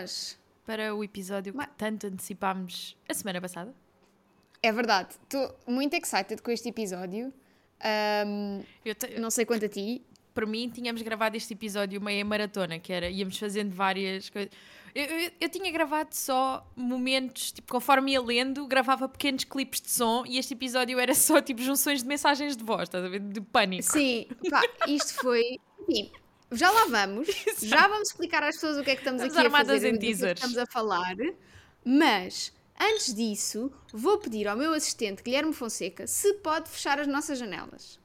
Nós. Para o episódio que tanto antecipámos a semana passada. É verdade, estou muito excited com este episódio. Um, te... Não sei quanto a ti. Para mim, tínhamos gravado este episódio meia maratona, que era, íamos fazendo várias coisas. Eu, eu, eu, tinha gravado só momentos, tipo, conforme ia lendo, gravava pequenos clipes de som e este episódio era só, tipo, junções de mensagens de voz, estás a ver? De pânico. Sim, pá, isto foi. Já lá vamos. já vamos explicar às pessoas o que é que estamos, estamos aqui a fazer, em teasers. Que estamos a falar. Mas, antes disso, vou pedir ao meu assistente Guilherme Fonseca se pode fechar as nossas janelas.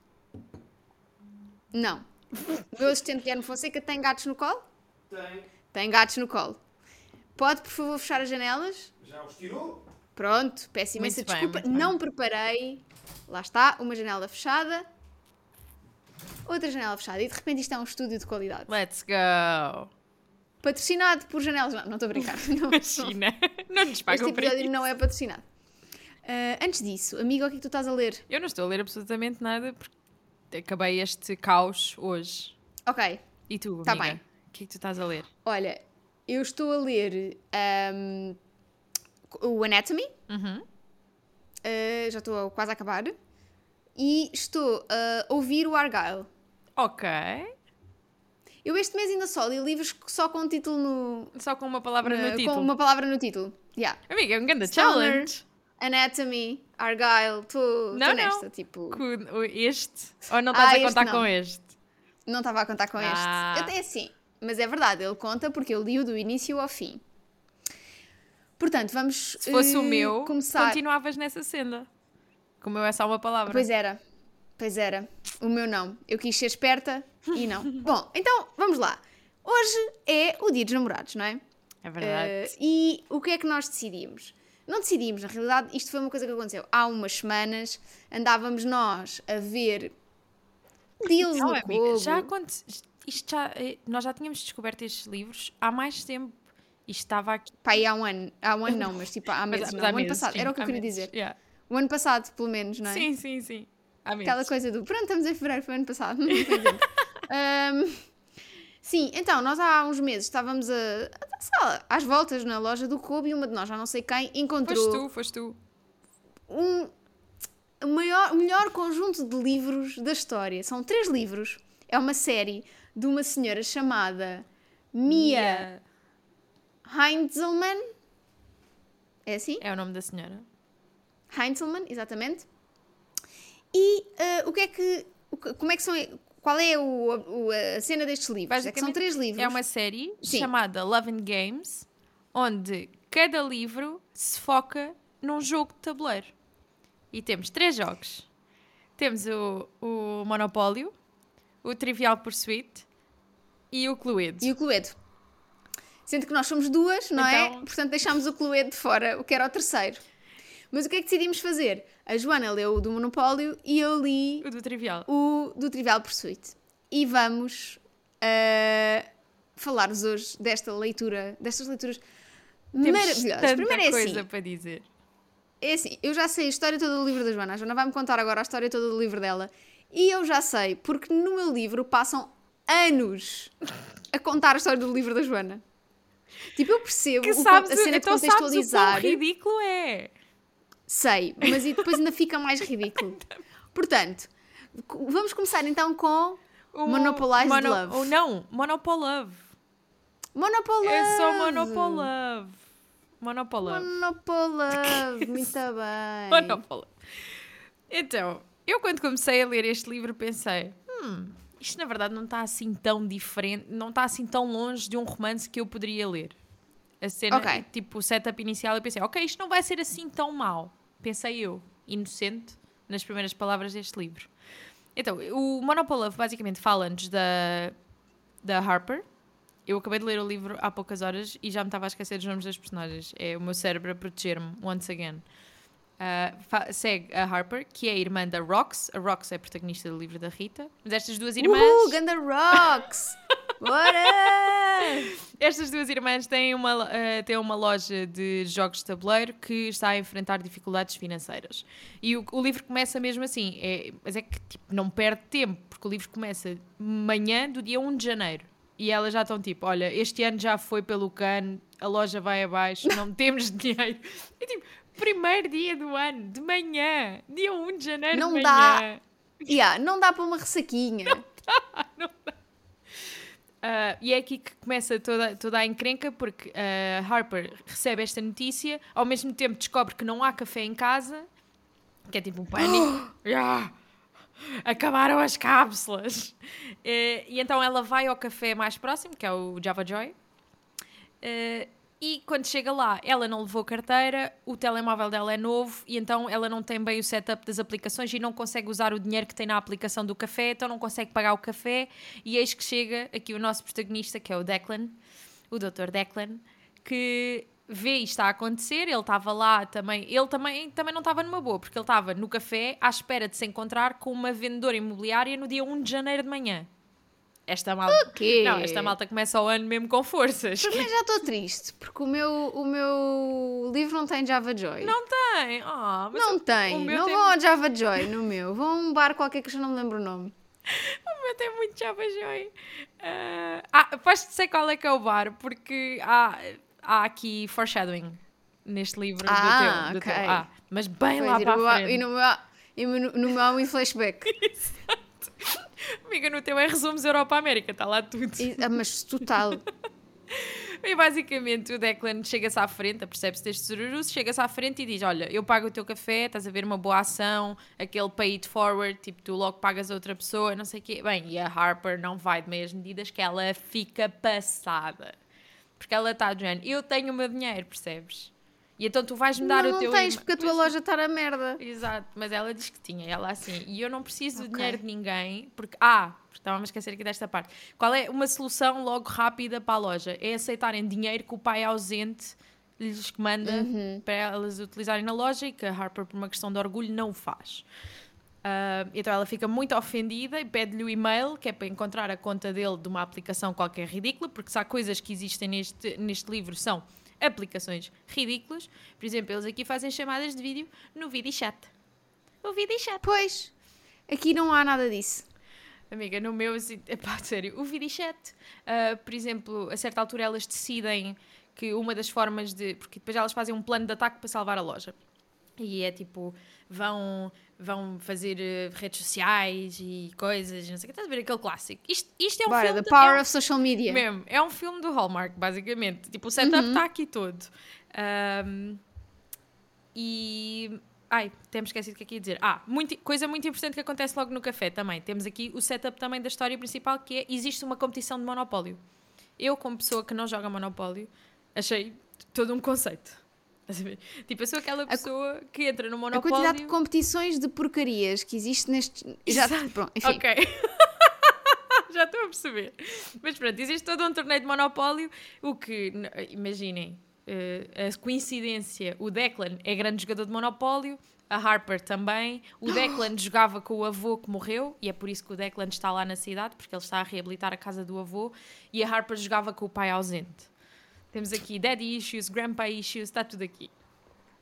Não. O meu assistente Guilherme Fonseca tem gatos no colo? Tem. Tem gatos no colo. Pode, por favor, fechar as janelas? Já os tirou? Pronto, peço imensa desculpa. Bem, Não preparei. Lá está, uma janela fechada outra janela fechada e de repente isto é um estúdio de qualidade. Let's go! Patrocinado por janelas. Não, não estou a brincar. Não, Imagina, não nos pagam Este episódio não é patrocinado. Uh, antes disso, amigo, o que é que tu estás a ler? Eu não estou a ler absolutamente nada porque acabei este caos hoje. Ok. E tu, Está bem. O que é que tu estás a ler? Olha, eu estou a ler um, o Anatomy. Uhum. Uh, já estou quase a acabar e estou a ouvir o Argyle. Ok. Eu este mês ainda só li livros só com o título no. Só com uma palavra no, no título. Com uma palavra no título. Yeah. Amiga, é um grande challenge. Anatomy, Argyle, estou nesta, tipo. Este? Ou não estás ah, a contar não. com este? Não estava a contar com ah. este. Até assim. Mas é verdade, ele conta porque eu li-o do início ao fim. Portanto, vamos. Se fosse uh, o meu, começar... continuavas nessa senda. Como eu é só uma palavra. Pois era. Pois era. O meu não. Eu quis ser esperta e não. Bom, então vamos lá. Hoje é o dia dos namorados, não é? É verdade. Uh, e o que é que nós decidimos? Não decidimos, na realidade, isto foi uma coisa que aconteceu. Há umas semanas andávamos nós a ver deals não, no amiga, Já aconteceu. Isto já, eh, nós já tínhamos descoberto estes livros há mais tempo. Isto estava aqui. Pá, há um ano. Há um ano não, mas tipo há meses. Mas, não. Há o ano passado. Sim, Era o que eu queria meses, dizer. Yeah. O ano passado, pelo menos, não é? Sim, sim, sim. Aquela coisa do pronto, estamos em fevereiro, foi ano passado. um, sim, então, nós há uns meses estávamos a, a, às voltas na loja do Kobe e uma de nós, já não sei quem, encontrou. Foste tu, foste tu. Um, o maior, melhor conjunto de livros da história. São três livros. É uma série de uma senhora chamada Mia, Mia. Heinzelmann. É assim? É o nome da senhora. Heinzelmann, exatamente. E uh, o que é que. Como é que são. Qual é o, o a cena destes livros? É são três livros. É uma série Sim. chamada Love and Games, onde cada livro se foca num jogo de tabuleiro. E temos três jogos. Temos o, o Monopólio, o Trivial Pursuit e o Cluedo. E o Cluedo. Sendo que nós somos duas, não é? então... é? Portanto, deixámos o Cluedo de fora, o que era o terceiro. Mas o que é que decidimos fazer? A Joana leu o do Monopólio e eu li o do Trivial. O do Trivial Pursuit. E vamos uh, falar-vos hoje desta leitura, destas leituras Temos maravilhosas. Primeiro é coisa assim, para dizer. É assim, eu já sei a história toda do livro da Joana. A Joana vai-me contar agora a história toda do livro dela. E eu já sei, porque no meu livro passam anos a contar a história do livro da Joana. Tipo, eu percebo que sabes, a cena então de contextualizar. Sabes o ridículo é. Sei, mas e depois ainda fica mais ridículo. Portanto, vamos começar então com o Monopolized mono, Love. Ou não, Monopol Love. Monopol Love. É só Monopol Love. Monopol Love. Monopol Love, muito bem. Monopol Love. Então, eu quando comecei a ler este livro pensei, hum, isto na verdade não está assim tão diferente, não está assim tão longe de um romance que eu poderia ler. A cena, okay. tipo, o setup inicial, eu pensei, ok, isto não vai ser assim tão mal pensei eu, inocente, nas primeiras palavras deste livro. Então, o Monopoly basicamente fala-nos da, da Harper. Eu acabei de ler o livro há poucas horas e já me estava a esquecer dos nomes das personagens. É o meu cérebro a proteger-me, once again. Uh, segue a Harper, que é a irmã da Rox. A Rox é a protagonista do livro da Rita. Mas estas duas irmãs. Uh, Ganda Rox! Bora! Estas duas irmãs têm uma, uh, têm uma loja de jogos de tabuleiro que está a enfrentar dificuldades financeiras. E o, o livro começa mesmo assim, é, mas é que tipo, não perde tempo, porque o livro começa manhã do dia 1 de janeiro. e elas já estão tipo: olha, este ano já foi pelo cano, a loja vai abaixo, não temos dinheiro. E tipo, primeiro dia do ano, de manhã, dia 1 de janeiro não de manhã. Dá. Yeah, não dá para uma ressaquinha. Não dá, não dá. Uh, e é aqui que começa toda, toda a encrenca, porque uh, Harper recebe esta notícia, ao mesmo tempo descobre que não há café em casa, que é tipo um pânico. yeah. Acabaram as cápsulas. Uh, e então ela vai ao café mais próximo, que é o Java Joy. E quando chega lá, ela não levou carteira, o telemóvel dela é novo e então ela não tem bem o setup das aplicações e não consegue usar o dinheiro que tem na aplicação do café, então não consegue pagar o café. E eis que chega aqui o nosso protagonista, que é o Declan, o Dr. Declan, que vê isto a acontecer, ele estava lá também, ele também, também não estava numa boa, porque ele estava no café à espera de se encontrar com uma vendedora imobiliária no dia 1 de janeiro de manhã. Esta malta. Não, esta malta começa o ano mesmo com forças. Também já estou triste, porque o meu, o meu livro não tem Java Joy. Não tem! Oh, não tem. Não tem... vão ao Java Joy no meu. Vão a um bar qualquer que eu já não me lembro o nome. O meu tem muito Java Joy. Uh... Ah, posso sei qual é que é o bar, porque há, há aqui foreshadowing neste livro ah, do teu. Do okay. teu. Ah, mas bem pois, lá para a frente. E no meu, e no, no meu há um flashback. Exato. Amiga, no teu é resumos Europa América, está lá tudo. E, ah, mas total. E basicamente o Declan chega-se à frente, percebe-se deste sururu, chega-se à frente e diz: Olha, eu pago o teu café, estás a ver uma boa ação, aquele pay it forward, tipo, tu logo pagas a outra pessoa, não sei o quê. Bem, e a Harper não vai de meias medidas que ela fica passada. Porque ela está dizendo: Eu tenho o meu dinheiro, percebes? E então tu vais-me dar não, o teu. Não tens, porque a tua loja está na merda. Exato, mas ela diz que tinha, ela assim. E eu não preciso okay. do dinheiro de ninguém, porque. Ah, estava a esquecer aqui desta parte. Qual é uma solução logo rápida para a loja? É aceitarem dinheiro que o pai ausente lhes manda uhum. para elas utilizarem na loja e que a Harper, por uma questão de orgulho, não o faz. Uh, então ela fica muito ofendida e pede-lhe o e-mail, que é para encontrar a conta dele de uma aplicação qualquer ridícula, porque se há coisas que existem neste, neste livro são aplicações ridículas. Por exemplo, eles aqui fazem chamadas de vídeo no VidiChat. O VidiChat. Pois, aqui não há nada disso. Amiga, no meu, assim, epá, sério, o VidiChat, uh, por exemplo, a certa altura elas decidem que uma das formas de. Porque depois elas fazem um plano de ataque para salvar a loja. E é tipo, vão vão fazer uh, redes sociais e coisas, não sei o que. Estás a ver aquele clássico? Isto, isto é um Bora, filme. The Power é um, of Social Media. Mesmo, é um filme do Hallmark, basicamente. Tipo, o setup está uhum. aqui todo. Um, e. Ai, temos esquecido o que é que ia dizer. Ah, muito, coisa muito importante que acontece logo no café também. Temos aqui o setup também da história principal, que é, existe uma competição de monopólio. Eu, como pessoa que não joga monopólio, achei todo um conceito. Tipo, eu sou aquela pessoa a, que entra no monopólio. A quantidade de competições de porcarias que existe neste. Já, pronto, enfim. Ok. Já estou a perceber. Mas pronto, existe todo um torneio de monopólio, o que, imaginem, uh, a coincidência, o Declan é grande jogador de monopólio, a Harper também. O Declan jogava com o avô que morreu, e é por isso que o Declan está lá na cidade, porque ele está a reabilitar a casa do avô, e a Harper jogava com o pai ausente. Temos aqui daddy issues, grandpa issues, está tudo aqui.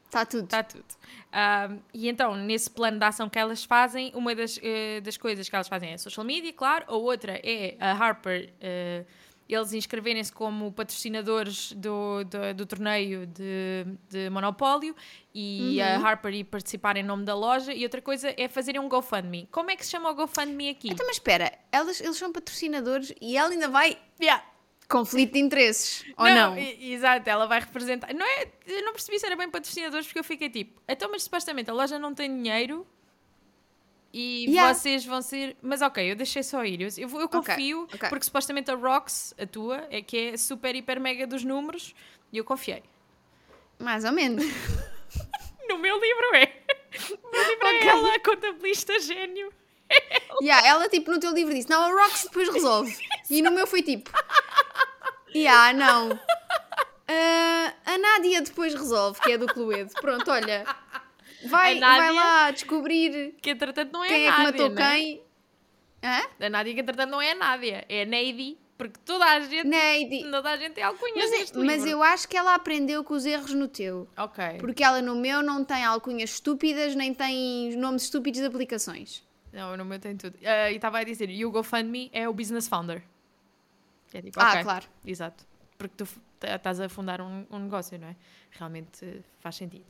Está tudo. Está tudo. Um, e então, nesse plano de ação que elas fazem, uma das, uh, das coisas que elas fazem é social media, claro, a outra é a Harper, uh, eles inscreverem-se como patrocinadores do, do, do torneio de, de Monopólio e uhum. a Harper ir participar em nome da loja, e outra coisa é fazerem um GoFundMe. Como é que se chama o GoFundMe aqui? Então, mas espera, elas, eles são patrocinadores e ela ainda vai. Yeah conflito de interesses, ou não? não? Exato, ela vai representar. Não é, eu não percebi se era bem patrocinadores porque eu fiquei tipo, então, mas supostamente a loja não tem dinheiro e yeah. vocês vão ser. Mas ok, eu deixei só ir. Eu, eu, eu confio, okay, okay. porque supostamente a Rox, a tua, é que é super, hiper, mega dos números e eu confiei. Mais ou menos. no meu livro é. No meu livro é okay. é ela, a contabilista gênio. Yeah, ela, tipo, no teu livro disse: Não, a Rox depois resolve. e no meu foi tipo: Yeah, não. Uh, a Nádia depois resolve, que é do Cluedo. Pronto, olha. Vai, Nádia, vai lá descobrir que entretanto não é quem a Nádia, é que matou né? quem. Hã? A Nádia que entretanto não é a Nádia, é a Neide. Porque toda a gente, Neide. toda a gente tem alcunhas mas, é, mas eu acho que ela aprendeu com os erros no teu. Ok. Porque ela no meu não tem alcunhas estúpidas, nem tem nomes estúpidos de aplicações. Não, no meu tem tudo. Uh, e estava a dizer, e o GoFundMe é o Business Founder. É tipo, ah, okay, claro. Exato. Porque tu estás a fundar um, um, negócio, não é? Realmente faz sentido.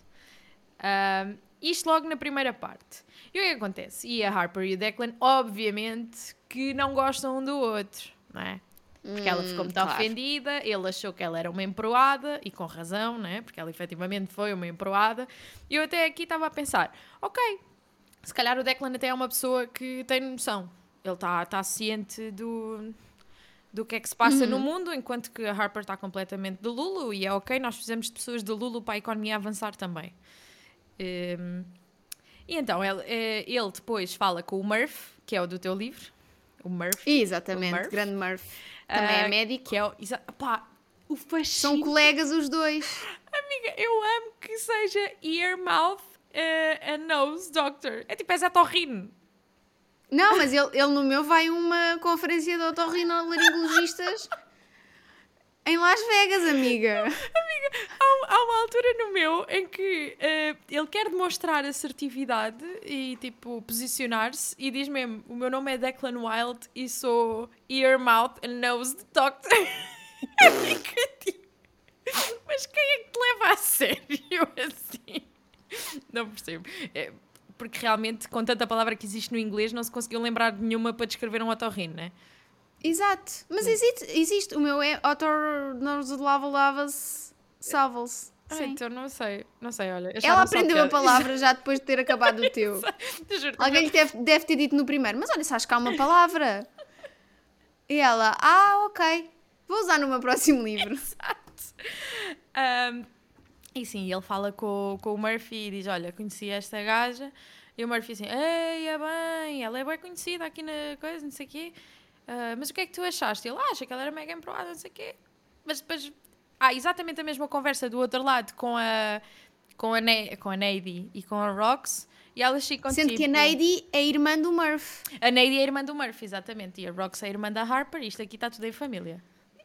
Um, isto logo na primeira parte. E o que acontece? E a Harper e o Declan, obviamente, que não gostam um do outro, não é? Porque hum, ela ficou muito claro. ofendida, ele achou que ela era uma emproada, e com razão, né? Porque ela efetivamente foi uma emproada. E eu até aqui estava a pensar: ok, se calhar o Declan até é uma pessoa que tem noção. Ele está tá ciente do, do que é que se passa uhum. no mundo, enquanto que a Harper está completamente de Lulu. E é ok, nós fizemos de pessoas de Lulu para a economia avançar também. Um, e então ele, eh, ele depois fala com o Murph, que é o do teu livro. O Murph. Exatamente, o Murph. grande Murph. Também uh, é médico. Que é o, pá, o fascínio. São colegas os dois. Amiga, eu amo que seja ear, mouth uh, and nose doctor. É tipo, é Zé Torrino. Não, mas ele, ele no meu vai uma conferência de otorrinolaringologistas em Las Vegas, amiga. amiga, há, há, uma altura no meu em que uh, ele quer demonstrar assertividade e, tipo, posicionar-se e diz mesmo: O meu nome é Declan Wild e sou ear, mouth and nose doctor. tipo, mas quem é que te leva a sério assim? Não percebo. É, porque realmente, com tanta palavra que existe no inglês, não se conseguiu lembrar de nenhuma para descrever um otorrino, né? Exato. Mas existe, existe. O meu é Otor nos lava lavas salvos. Ah, então não sei, não sei, olha. Ela aprendeu a palavra já depois de ter acabado o teu. Alguém lhe deve, deve ter dito no primeiro, mas olha, sabes que há uma palavra. E ela, ah, ok, vou usar no meu próximo livro. Exato. Um, e sim, ele fala com, com o Murphy e diz: Olha, conheci esta gaja. E o Murphy assim: Ei, é bem, ela é bem conhecida aqui na coisa, não sei o quê. Uh, mas o que é que tu achaste? Ele acha que ela era mega emproada, não sei o quê. Mas depois há exatamente a mesma conversa do outro lado com a, com a, ne com a Nady e com a Rox. E elas ficam Sendo tipo... que a Nady é irmã do Murphy. A Nady é irmã do Murphy, exatamente. E a Rox é irmã da Harper. Isto aqui está tudo em família.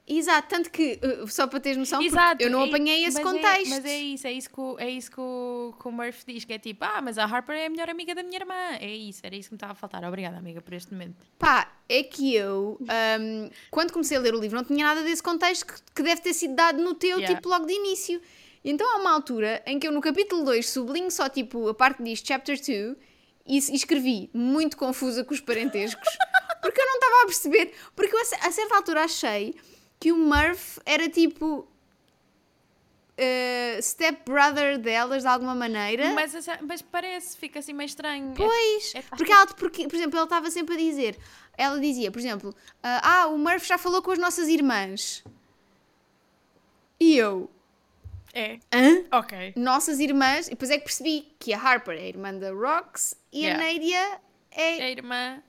Exato, tanto que, uh, só para teres noção, Exato, eu não é, apanhei esse mas contexto. É, mas é isso, é isso, que, o, é isso que o, que o Murphy diz, que é tipo, ah, mas a Harper é a melhor amiga da minha irmã. É isso, era isso que me estava a faltar. Obrigada, amiga, por este momento. Pá, é que eu, um, quando comecei a ler o livro, não tinha nada desse contexto que, que deve ter sido dado no teu, yeah. tipo, logo de início. Então há uma altura em que eu no capítulo 2 sublinho só, tipo, a parte que diz Chapter 2 e escrevi muito confusa com os parentescos, porque eu não estava a perceber, porque eu a certa altura achei que o Murph era tipo. Uh, step brother delas de alguma maneira. Mas, mas parece, fica assim meio estranho. Pois, é, é porque, ela, porque, por exemplo, ele estava sempre a dizer, ela dizia, por exemplo, uh, ah, o Murph já falou com as nossas irmãs. E eu. É. Hã? Ok. Nossas irmãs, e depois é que percebi que a Harper é a irmã da Rox e yeah. a Nadia é. É a irmã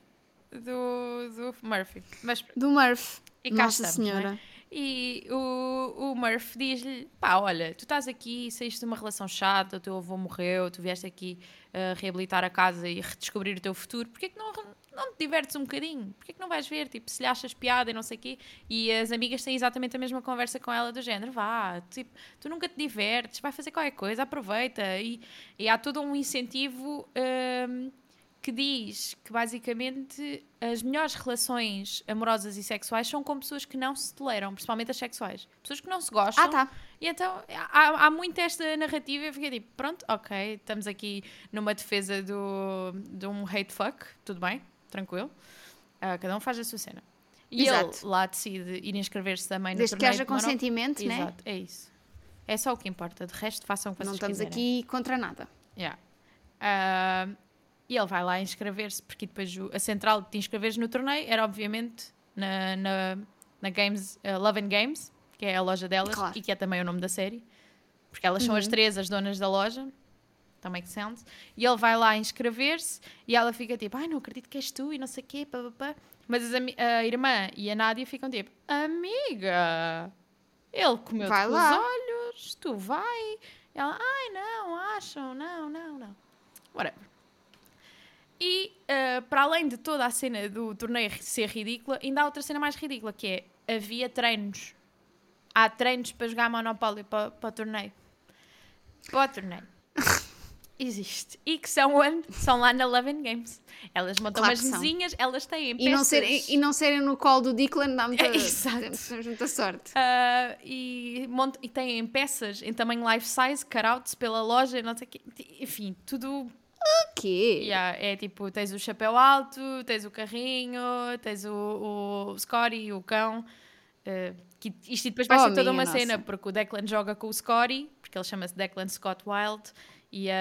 do, do Murphy. Mas... Do Murph. E cá Nossa estamos, é? Senhora. É? E o, o Murph diz-lhe: pá, olha, tu estás aqui, saíste de uma relação chata, o teu avô morreu, tu vieste aqui uh, reabilitar a casa e redescobrir o teu futuro, porquê que não, não te divertes um bocadinho? Porquê que não vais ver, tipo, se lhe achas piada e não sei o quê? E as amigas têm exatamente a mesma conversa com ela do género: vá, tipo, tu nunca te divertes, vai fazer qualquer coisa, aproveita. E, e há todo um incentivo. Uh, que diz que basicamente as melhores relações amorosas e sexuais são com pessoas que não se toleram, principalmente as sexuais. Pessoas que não se gostam. Ah, tá. E então há, há muito esta narrativa. Eu fiquei tipo, pronto, ok, estamos aqui numa defesa do, de um hate fuck, tudo bem, tranquilo. Uh, cada um faz a sua cena. E Exato. ele lá decide ir inscrever-se também no Desde que haja consentimento, né? Exato, é isso. É só o que importa. De resto, façam o que Não vocês estamos aqui contra nada. Yeah. Uh, e ele vai lá inscrever-se, porque depois a central de te inscreveres no torneio era obviamente na, na, na Games, uh, Love and Games, que é a loja delas claro. e que é também o nome da série, porque elas uhum. são as uhum. três as donas da loja. Também que sense. E ele vai lá inscrever-se e ela fica tipo, ai, não acredito que és tu e não sei o quê, pá, pá, pá. Mas a irmã e a Nádia ficam tipo, amiga, ele comeu-te com os olhos, tu vai. Ela, ai, não, acham, não, não, não. Whatever. E uh, para além de toda a cena do torneio ser ridícula, ainda há outra cena mais ridícula, que é havia treinos. Há treinos para jogar Monopólio para, para o torneio. Para o torneio. Existe. E que são onde? São lá na Love and Games. Elas montam claro umas mesinhas, elas têm peças. E não, serem, e não serem no colo do Declan dá muita, é, temos muita sorte. Uh, e, mont, e têm peças em tamanho life size, cutouts pela loja, não sei o quê. Enfim, tudo o quê? Yeah, é tipo, tens o chapéu alto, tens o carrinho, tens o, o Scotty, o cão. Uh, que isto depois vai oh, ser toda uma nossa. cena, porque o Declan joga com o Scotty, porque ele chama-se Declan Scott Wild e a,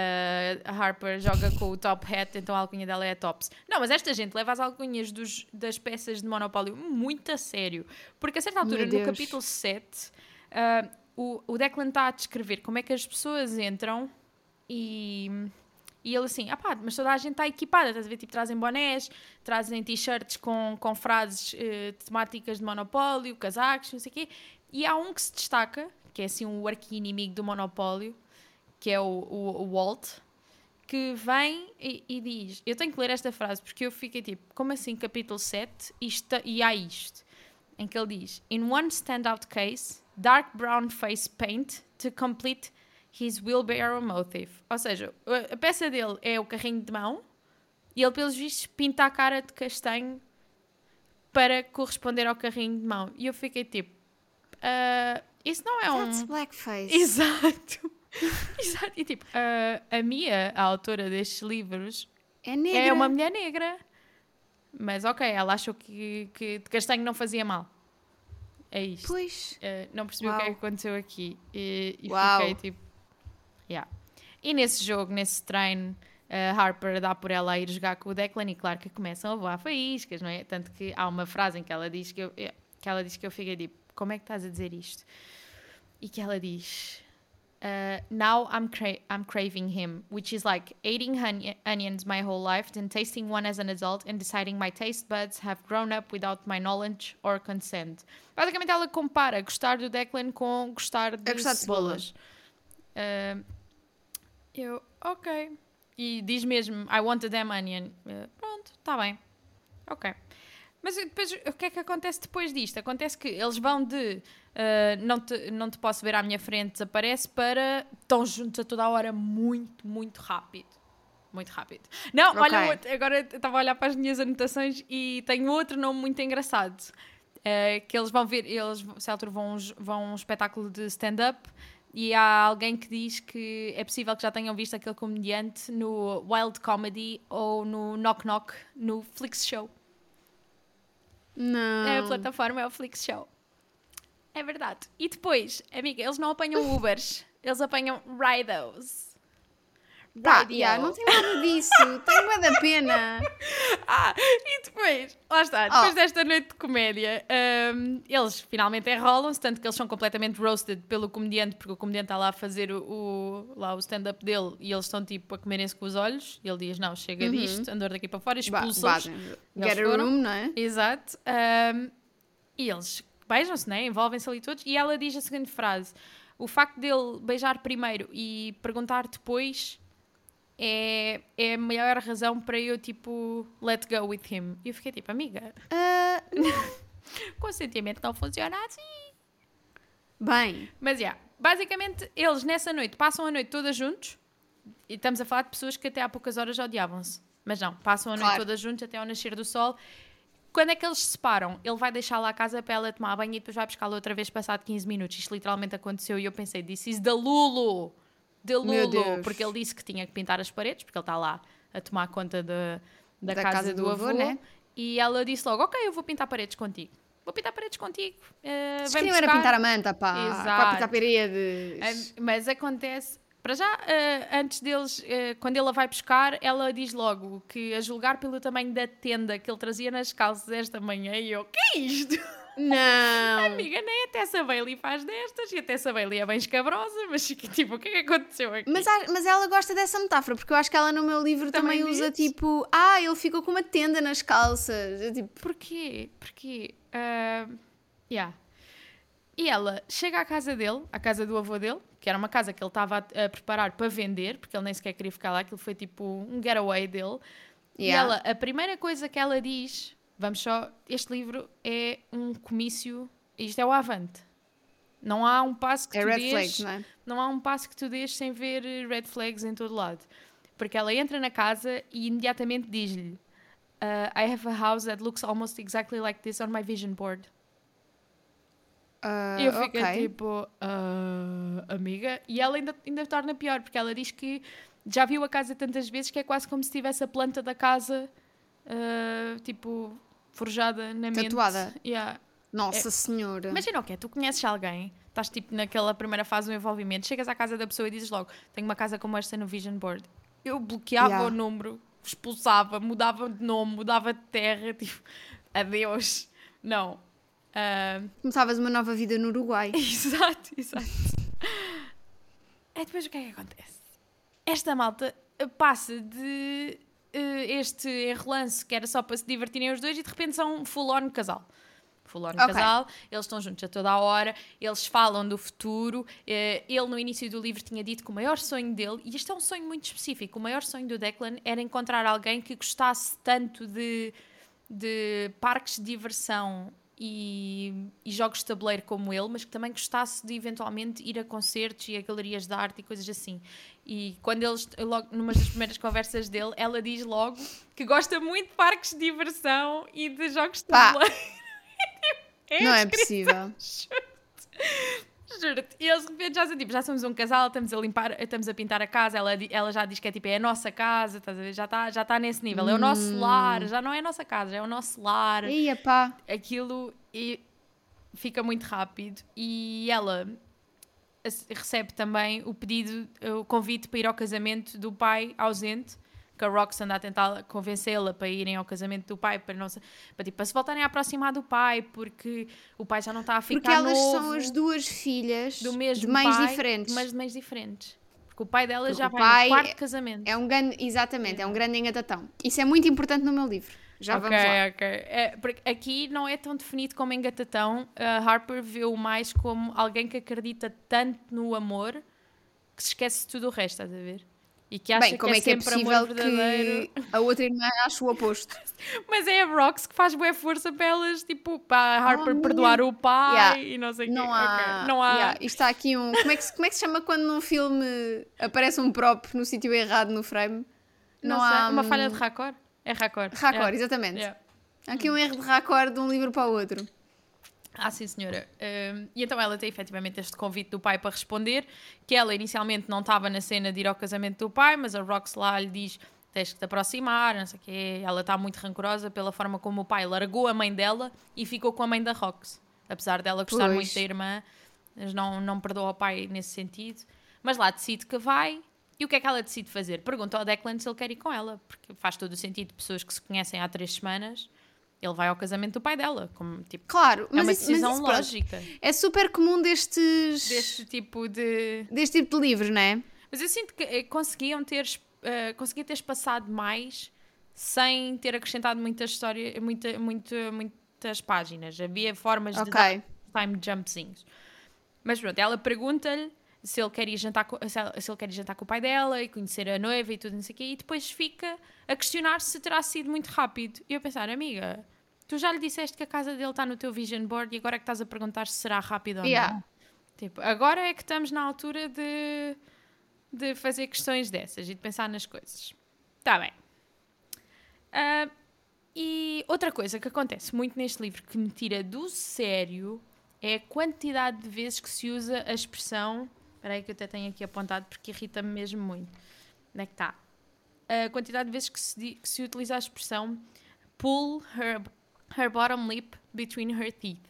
Harper joga com o Top Hat, então a alcunha dela é Tops. Não, mas esta gente leva as alcunhas dos, das peças de Monopólio muito a sério, porque a certa altura, no capítulo 7, uh, ah, o, o Declan está a descrever como é que as pessoas entram e. E ele assim, ah pá, mas toda a gente está equipada, estás a ver? Tipo, trazem bonés, trazem t-shirts com, com frases uh, temáticas de monopólio, casacos, não sei o quê. E há um que se destaca, que é assim o arqui-inimigo do monopólio, que é o, o, o Walt, que vem e, e, diz: Eu tenho que ler esta frase porque eu fiquei tipo, como assim, capítulo 7? Isto, e há isto, em que ele diz: In one standout case, dark brown face paint to complete his wheelbarrow motive. Ou seja, a peça dele é o carrinho de mão e ele, pelos vistos, pinta a cara de castanho para corresponder ao carrinho de mão. E eu fiquei tipo: uh, Isso não é That's um. blackface. Exato. Exato. E tipo, a, a Mia, a autora destes livros, é, negra. é uma mulher negra. Mas ok, ela achou que, que de castanho não fazia mal. É isto. Pois. Uh, não percebi Uau. o que é que aconteceu aqui. E, e fiquei tipo. Yeah. E nesse jogo, nesse treino, a Harper dá por ela a ir jogar com o Declan e claro que começam a voar faíscas, não é? Tanto que há uma frase em que ela diz que eu, que ela diz que eu fiquei tipo, como é que estás a dizer isto? E que ela diz, uh, now I'm cra- I'm craving him, which is like eating onions my whole life, then tasting one as an adult, and deciding my taste buds have grown up without my knowledge or consent. Basicamente, ela compara gostar do Declan com gostar de, é gostar de cebolas. Uh, eu, ok. E diz mesmo, I want a damn onion. Uh, pronto, está bem. Ok. Mas depois, o que é que acontece depois disto? Acontece que eles vão de uh, não, te, não te posso ver à minha frente, desaparece, para estão juntos a toda a hora muito, muito rápido. Muito rápido. Não, okay. olha, outro, agora estava a olhar para as minhas anotações e tenho outro nome muito engraçado. Uh, que eles vão ver, eles, certo, vão, vão a um espetáculo de stand-up e há alguém que diz que é possível que já tenham visto aquele comediante no Wild Comedy ou no Knock Knock no Flix Show. Não. A plataforma é o Flix Show. É verdade. E depois, amiga, eles não apanham Ubers, eles apanham Ridos. Tá, yeah, não tem nada disso. tem uma da pena. Ah, e depois, lá está, depois oh. desta noite de comédia, um, eles finalmente enrolam-se, tanto que eles são completamente roasted pelo comediante, porque o comediante está lá a fazer o, o lá o stand-up dele e eles estão tipo a comerem-se com os olhos. E ele diz: Não, chega uhum. disto, andor daqui para fora, expulsa-os. Get a room, não é? Exato. Um, e eles beijam-se, né? envolvem-se ali todos. E ela diz a seguinte frase: O facto dele beijar primeiro e perguntar depois é, é a maior razão para eu, tipo, let go with him. E eu fiquei tipo, amiga, uh, consentimento não funciona assim. Bem. Mas, já, yeah, basicamente, eles nessa noite passam a noite todas juntos. E estamos a falar de pessoas que até há poucas horas odiavam-se. Mas não, passam a noite claro. todas juntos até ao nascer do sol. Quando é que eles se separam? Ele vai deixar lá a casa para ela tomar banho e depois vai buscá-la outra vez passado 15 minutos. Isto literalmente aconteceu e eu pensei, this is the Lulu de Lulu, porque ele disse que tinha que pintar as paredes, porque ele está lá a tomar conta de, da, da casa, casa, do, do avô, avô, né? E ela disse logo: Ok, eu vou pintar paredes contigo. Vou pintar paredes contigo. Uh, vem era pintar a manta, pá. Exato. pintar paredes. Mas acontece. Para já, uh, antes deles, uh, quando ela vai buscar, ela diz logo que a julgar pelo tamanho da tenda que ele trazia nas calças esta manhã, e eu, que é isto? Não! Amiga, nem a Tessa Bailey faz destas e a Tessa Bailey é bem escabrosa, mas tipo, o que é que aconteceu aqui? Mas, mas ela gosta dessa metáfora, porque eu acho que ela no meu livro também, também usa tipo, ah, ele ficou com uma tenda nas calças. Eu, tipo, porquê? Porquê? Uh, yeah. E ela chega à casa dele, à casa do avô dele, que era uma casa que ele estava a, a preparar para vender, porque ele nem sequer queria ficar lá, aquilo foi tipo um getaway dele. Yeah. E ela, a primeira coisa que ela diz Vamos só. Este livro é um comício. Isto é o Avante. Não há um passo que é tu red dês, flags, não, é? não há um passo que tu dês sem ver eh, red flags em todo lado. Porque ela entra na casa e imediatamente diz-lhe uh, I have a house that looks almost exactly like this on my vision board. Uh, eu fico ok. tipo, uh, amiga. E ela ainda, ainda torna pior, porque ela diz que já viu a casa tantas vezes que é quase como se tivesse a planta da casa, uh, tipo, forjada na mente. Tatuada. Yeah. Nossa senhora. Imagina o quê? Tu conheces alguém, estás tipo naquela primeira fase do envolvimento, chegas à casa da pessoa e dizes logo: Tenho uma casa como esta no Vision Board. Eu bloqueava Yeah. o número, expulsava, mudava de nome, mudava de terra, tipo, adeus. Não. Ah, Começavas uma nova vida no Uruguai. exato, exato. É depois o que é que acontece? Esta malta passa de este enrolance que era só para se divertirem os dois e de repente são um full-on casal. Full-on Ok. casal, eles estão juntos a toda a hora, eles falam do futuro. eh, ele, no início do livro, tinha dito que o maior sonho dele, e este é um sonho muito específico, o maior sonho do Declan era encontrar alguém que gostasse tanto de, de parques de diversão e, e jogos de tabuleiro como ele, mas que também gostasse de eventualmente ir a concertos e a galerias de arte e coisas assim. E quando eles, logo numa das primeiras conversas dele, ela diz logo que gosta muito de parques de diversão e de jogos de Pá. tabuleiro. Não é possível. Juro-te. E eles de repente já são tipo, já somos um casal, estamos a limpar, estamos a pintar a casa, ela, ela já diz que é tipo, é a nossa casa, estás a ver? Já está já tá nesse nível, é o nosso Hum. lar, já não é a nossa casa, é o nosso lar Ia pá. aquilo e fica muito rápido e ela recebe também o pedido, o convite para ir ao casamento do pai ausente, que a Rox anda a tentar convencê-la para irem ao casamento do pai, para, não se, para, tipo, para se voltarem a aproximar do pai, porque o pai já não está a ficar Porque elas novo, são as duas filhas do mesmo de mães pai, diferentes. mas de mães diferentes. Porque o pai dela Porque já o vai no quarto casamento. É um grande, exatamente, é um grande engatatão. Isso é muito importante no meu livro. Já ok, vamos lá. ok. É, aqui não é tão definido como engatatão. A Harper vê-o mais como alguém que acredita tanto no amor que se esquece de tudo o resto, estás a ver? E que acha Bem, como que é que é possível verdadeiro. que a outra irmã ache o oposto? Mas é a Rox que faz boa força para elas, tipo, para a Harper Oh, perdoar o pai Yeah. e não sei o quê. Não há. Ok, Não há. Yeah, isto está aqui um. Como é, que, se- como é que se chama quando num filme aparece um prop no sítio errado no frame? Não, Não, há. Uma hum, falha de raccord? É raccord. Raccord, Yeah. exatamente. Aqui um erro de raccord de um livro para o outro. Ah, sim, senhora. Um, e então ela tem efetivamente este convite do pai para responder, que ela inicialmente não estava na cena de ir ao casamento do pai, mas a Rox lá lhe diz tens que te aproximar, não sei o quê. Ela está muito rancorosa pela forma como o pai largou a mãe dela e ficou com a mãe da Rox. Apesar dela gostar Pois. muito da irmã, mas não, não perdoa o pai nesse sentido. Mas lá decide que vai. E o que é que ela decide fazer? Pergunta ao Declan se ele quer ir com ela, porque faz todo o sentido pessoas que se conhecem há três semanas. Ele vai ao casamento do pai dela, como tipo, Claro, é uma isso, decisão isso, pronto, lógica é super comum destes. deste tipo de. deste tipo de livros, não é? Mas eu sinto que eh, conseguiam ter, eh, conseguia ter espaçado mais sem ter acrescentado muita história, muita, muita, muitas páginas. Havia formas de Ok. dar time jumpzinhos. Mas pronto, ela pergunta-lhe se ele quer ir jantar com, se, ela- se ele quer ir jantar com o pai dela e conhecer a noiva e tudo não sei o quê, e depois fica a questionar se terá sido muito rápido. E eu pensar, amiga, tu já lhe disseste que a casa dele está no teu vision board e agora é que estás a perguntar se será rápido ou Yeah. não. Tipo, agora é que estamos na altura de, de fazer questões dessas e de pensar nas coisas. Está bem. Ah, e outra coisa que acontece muito neste livro que me tira do sério é a quantidade de vezes que se usa a expressão. Espera aí que eu até tenho aqui apontado porque irrita-me mesmo muito. Onde é que está? A quantidade de vezes que se, que se utiliza a expressão pull her, her bottom lip between her teeth.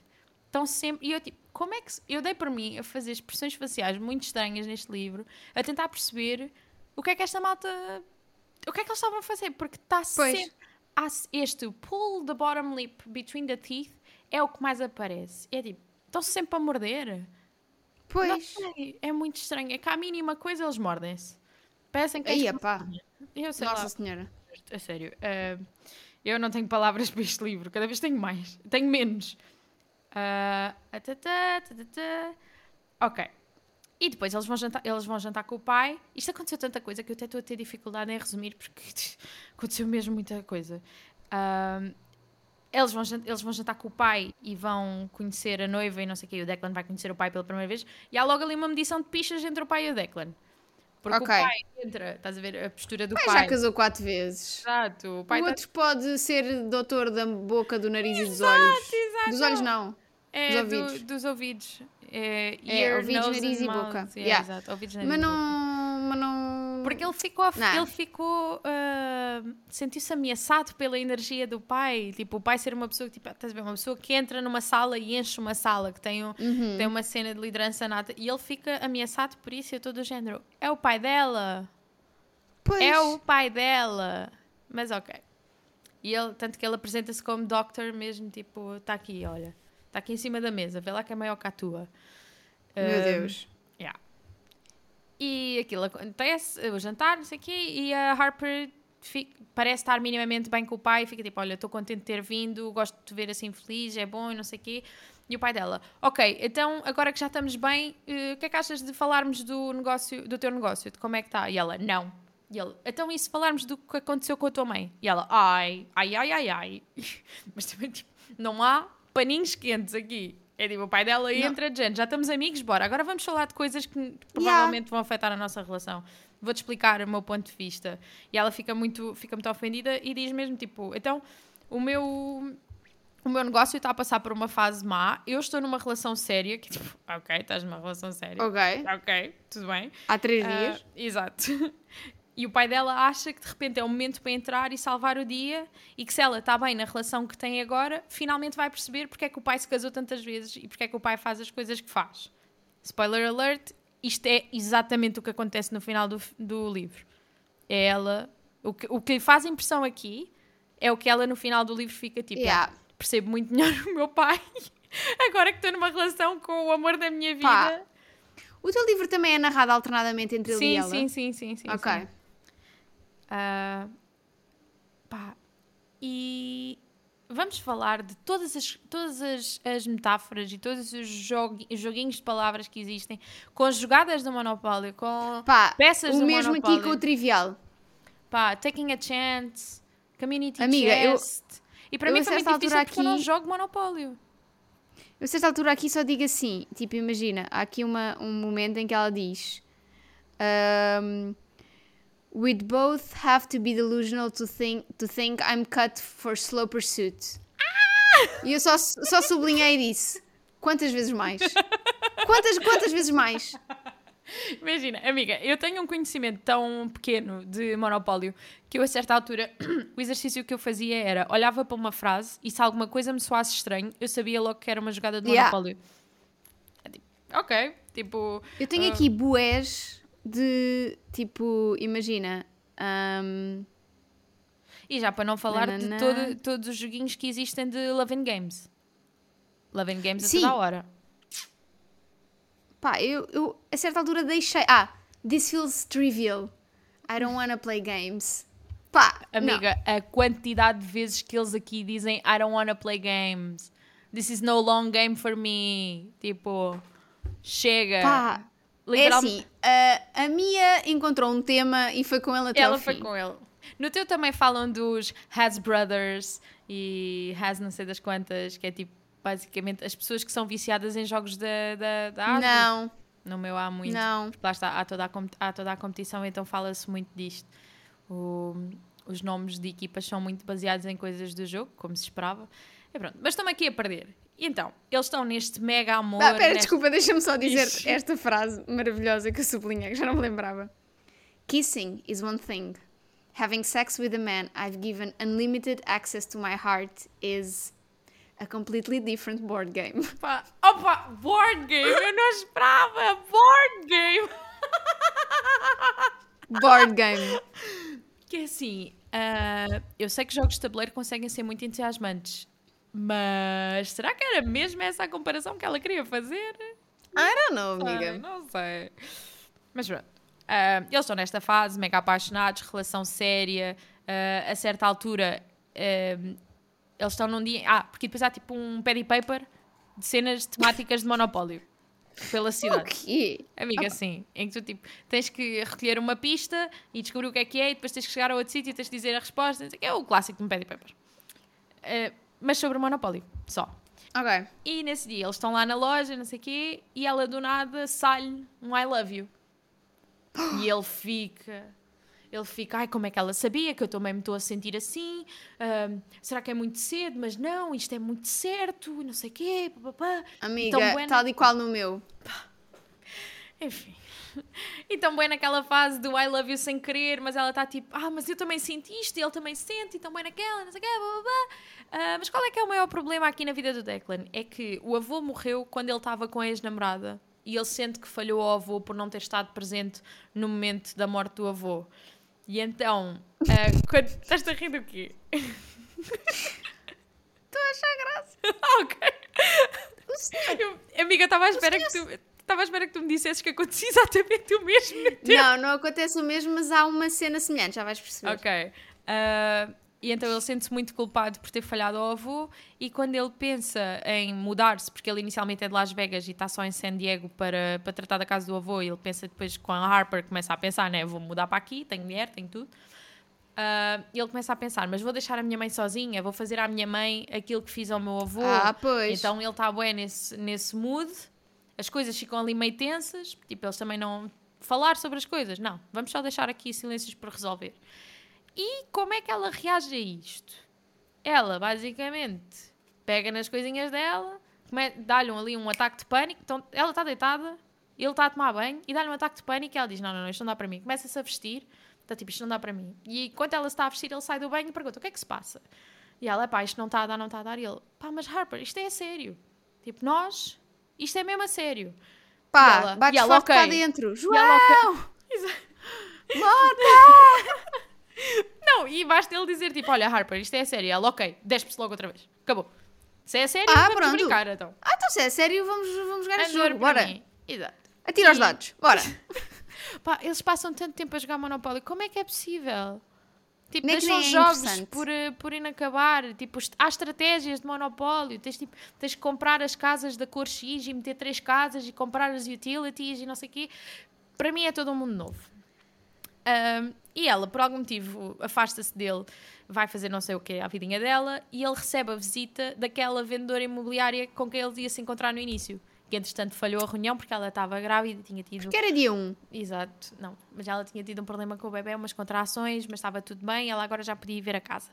Estão sempre. E eu tipo, como é que. Eu dei por mim a fazer expressões faciais muito estranhas neste livro, a tentar perceber o que é que esta malta. O que é que eles estavam a fazer? Porque está sempre. há Este pull the bottom lip between the teeth é o que mais aparece. É tipo, estão sempre a morder. Pois. é muito estranho. É que à mínima coisa eles mordem-se. Parecem que é Aí, pá. Eu sei Nossa lá. Senhora. A sério. eh, eu não tenho palavras para este livro. Cada vez tenho mais. Tenho menos. Ah, atatá, tatatá. Ok. E depois eles vão, jantar, eles vão jantar com o pai. Isto aconteceu tanta coisa que eu até estou a ter dificuldade em resumir porque aconteceu mesmo muita coisa. Ah, eles vão, eles vão jantar com o pai e vão conhecer a noiva e não sei o que, o Declan vai conhecer o pai pela primeira vez, e há logo ali uma medição de pichas entre o pai e o Declan. Porque okay. o pai entra, estás a ver a postura do pai. pai. já casou quatro vezes. Exato. O, pai o tá... outro pode ser doutor da boca, do nariz exato, e dos olhos. Exato. Dos olhos não. É, dos ouvidos. Do, dos ouvidos. É, é ouvidos, nariz e boca. Yeah, yeah. Exato, ouvidos, nariz mas não. Porque ele ficou, ele ficou, uh, sentiu-se ameaçado pela energia do pai. Tipo, o pai ser uma pessoa, tipo, estás a ver, uma pessoa que entra numa sala e enche uma sala, que tem, um, uhum. tem uma cena de liderança nata. E ele fica ameaçado por isso e todo o género. É o pai dela. Pois. É o pai dela. Mas ok. E ele, tanto que ele apresenta-se como doctor mesmo, tipo, está aqui, olha. Está aqui em cima da mesa, vê lá que é maior que a tua. Meu um, Deus. E aquilo acontece, o jantar, não sei o quê, e a Harper fica, parece estar minimamente bem com o pai, fica tipo, olha, estou contente de ter vindo, gosto de te ver assim feliz, é bom não sei o quê. E o pai dela, ok, então agora que já estamos bem, uh, o que é que achas de falarmos do negócio, do teu negócio, de como é que está? E ela, não. E ele, então e se falarmos do que aconteceu com a tua mãe? E ela, ai, ai, ai, ai, ai. Mas também, tipo, não há paninhos quentes aqui. É tipo, o pai dela e entra, gente, já estamos amigos, bora. Agora vamos falar de coisas que provavelmente yeah. vão afetar a nossa relação. Vou-te explicar o meu ponto de vista. E ela fica muito, fica muito ofendida e diz mesmo, tipo, então, o meu, o meu negócio está a passar por uma fase má, eu estou numa relação séria, que tipo, ok, estás numa relação séria. Ok. Ok, tudo bem. Há três uh, dias. Exato. E o pai dela acha que de repente é o momento para entrar e salvar o dia e que se ela está bem na relação que tem agora, finalmente vai perceber porque é que o pai se casou tantas vezes e porque é que o pai faz as coisas que faz. Spoiler alert, isto é exatamente o que acontece no final do, do livro. É ela. O que, o que faz impressão aqui é o que ela no final do livro fica tipo. Yeah. Percebo muito melhor o meu pai agora que estou numa relação com o amor da minha vida. Pá. O teu livro também é narrado alternadamente entre sim, ele e ela? Sim, sim, sim, sim. Ok. Sim. Uh, pá, e vamos falar de todas as, todas as, as metáforas e todos os joguinhos de palavras que existem, com as jogadas do Monopólio, com Pá, peças do mesmo aqui com o trivial. Pá, taking a chance, community Amiga, chest. Eu, e para mim foi muito difícil aqui, porque eu não jogo Monopólio. Eu a certa altura aqui só digo assim, tipo, imagina, há aqui uma, um momento em que ela diz... Um, We'd both have to be delusional to think, to think I'm cut for slow pursuit. Ah! E eu só, só sublinhei disso. Quantas vezes mais? Quantas, quantas vezes mais? Imagina, amiga, eu tenho um conhecimento tão pequeno de monopólio que eu, a certa altura, o exercício que eu fazia era olhava para uma frase e se alguma coisa me soasse estranho, eu sabia logo que era uma jogada de monopólio. Yeah. É tipo, ok, tipo. Eu tenho uh... aqui boés de tipo, imagina. Um, e já para não falar nanana. de todo, todos os joguinhos que existem de Loving Games. Loving Games Sim. a toda a hora. Pá, eu, eu a certa altura deixei. Ah, this feels trivial. I don't wanna play games. Pá, amiga, não. a quantidade de vezes que eles aqui dizem I don't wanna play games. This is no long game for me. Tipo, chega. Pá, é assim, a, a Mia encontrou um tema e foi com ele até Ela ao fim. foi com ele. No teu também falam dos Has Brothers e Has não sei das quantas, que é tipo, basicamente, as pessoas que são viciadas em jogos da, da, da Não. No meu há muito. Não. Lá está, há toda a, há toda a competição, então fala-se muito disto. O, os nomes de equipas são muito baseados em coisas do jogo, como se esperava. E pronto, mas estamos aqui a perder. E então, eles estão neste mega amor. Ah, pera, desculpa, deixa-me só dizer Ixi. esta frase maravilhosa que eu sublinhei, que já não me lembrava. Kissing is one thing. Having sex with a man I've given unlimited access to my heart is a completely different board game. Opa, opa board game! Eu não esperava! Board game! board game. Que é assim, uh, eu sei que jogos de tabuleiro conseguem ser muito entusiasmantes mas será que era mesmo essa a comparação que ela queria fazer? I don't know, amiga. não sei. Mas pronto. Uh, eles estão nesta fase, mega apaixonados, relação séria. Uh, a certa altura, uh, eles estão num dia. Ah, porque depois há tipo um paddy paper de cenas temáticas de monopólio pela cidade. O quê? Amiga, sim. Em que tu tipo, tens que recolher uma pista e descobrir o que é que é, e depois tens que chegar a outro sítio e tens que dizer a resposta. É o clássico de um paddy paper. Uh, mas sobre o Monopólio, só. Ok. E nesse dia eles estão lá na loja, não sei o quê, e ela do nada sai-lhe um I love you. e ele fica. Ele fica, ai, como é que ela sabia que eu também me estou a sentir assim? Um, será que é muito cedo? Mas não, isto é muito certo, não sei o quê. Papapá. Amiga, então, tal e qual no meu. Enfim. E tão bem naquela fase do I love you sem querer, mas ela está tipo, ah, mas eu também sinto isto, e ele também sente, e tão bem naquela, não sei o quê, blá, blá, blá. Uh, mas qual é que é o maior problema aqui na vida do Declan? É que o avô morreu quando ele estava com a ex-namorada e ele sente que falhou ao avô por não ter estado presente no momento da morte do avô. E então, uh, quando... estás a rir do quê? Estou a achar graça. ok. Eu, amiga, estava à espera que tu Estava à espera que tu me dissesses que acontecia exatamente o mesmo. Não, não acontece o mesmo, mas há uma cena semelhante, já vais perceber. Ok. Uh, e então ele sente-se muito culpado por ter falhado ao avô e quando ele pensa em mudar-se, porque ele inicialmente é de Las Vegas e está só em San Diego para, para tratar da casa do avô e ele pensa depois com a Harper, começa a pensar, né, vou mudar para aqui, tenho mulher, tenho tudo. Uh, ele começa a pensar, mas vou deixar a minha mãe sozinha, vou fazer à minha mãe aquilo que fiz ao meu avô. Ah, pois. Então ele está bem nesse, nesse mood as coisas ficam ali meio tensas, tipo, eles também não falar sobre as coisas, não, vamos só deixar aqui silêncios para resolver. E como é que ela reage a isto? Ela, basicamente, pega nas coisinhas dela, dá-lhe ali um ataque de pânico, então ela está deitada, ele está a tomar banho e dá-lhe um ataque de pânico e ela diz, não, não, não, isto não dá para mim. Começa-se a vestir, está tipo, isto não dá para mim. E enquanto ela está a vestir, ele sai do banho e pergunta, o que é que se passa? E ela, pá, isto não está a dar, não está a dar. E ele, pá, mas Harper, isto é sério. Tipo, nós isto é mesmo a sério. Pá, ela, bates ela, forte okay. cá dentro. João! Morta! Não, e basta ele dizer tipo, olha Harper, isto é a sério. Ela, ok, despe-se logo outra vez. Acabou. Se é sério, ah, vamos pronto. brincar então. Ah, então se é sério, vamos, vamos jogar este jogo. Bora. Mim. Exato. Atira e... os dados. Bora. Pá, eles passam tanto tempo a jogar Monopoly. Como é que é possível? Tipo, Nem deixam é jogos por, eh, por inacabar. Tipo, há estratégias de monopólio. Tens, tipo, tens que comprar as casas da cor X e meter três casas e comprar as utilities e não sei o quê. Para mim é todo um mundo novo. Um, e ela, por algum motivo, afasta-se dele, vai fazer não sei o que à vidinha dela e ele recebe a visita daquela vendedora imobiliária com quem ele ia se encontrar no início que entretanto falhou a reunião porque ela estava grávida tinha tido. Porque era dia 1. Exato, não. Mas ela tinha tido um problema com o bebê, umas contrações, mas estava tudo bem, ela agora já podia ir ver a casa.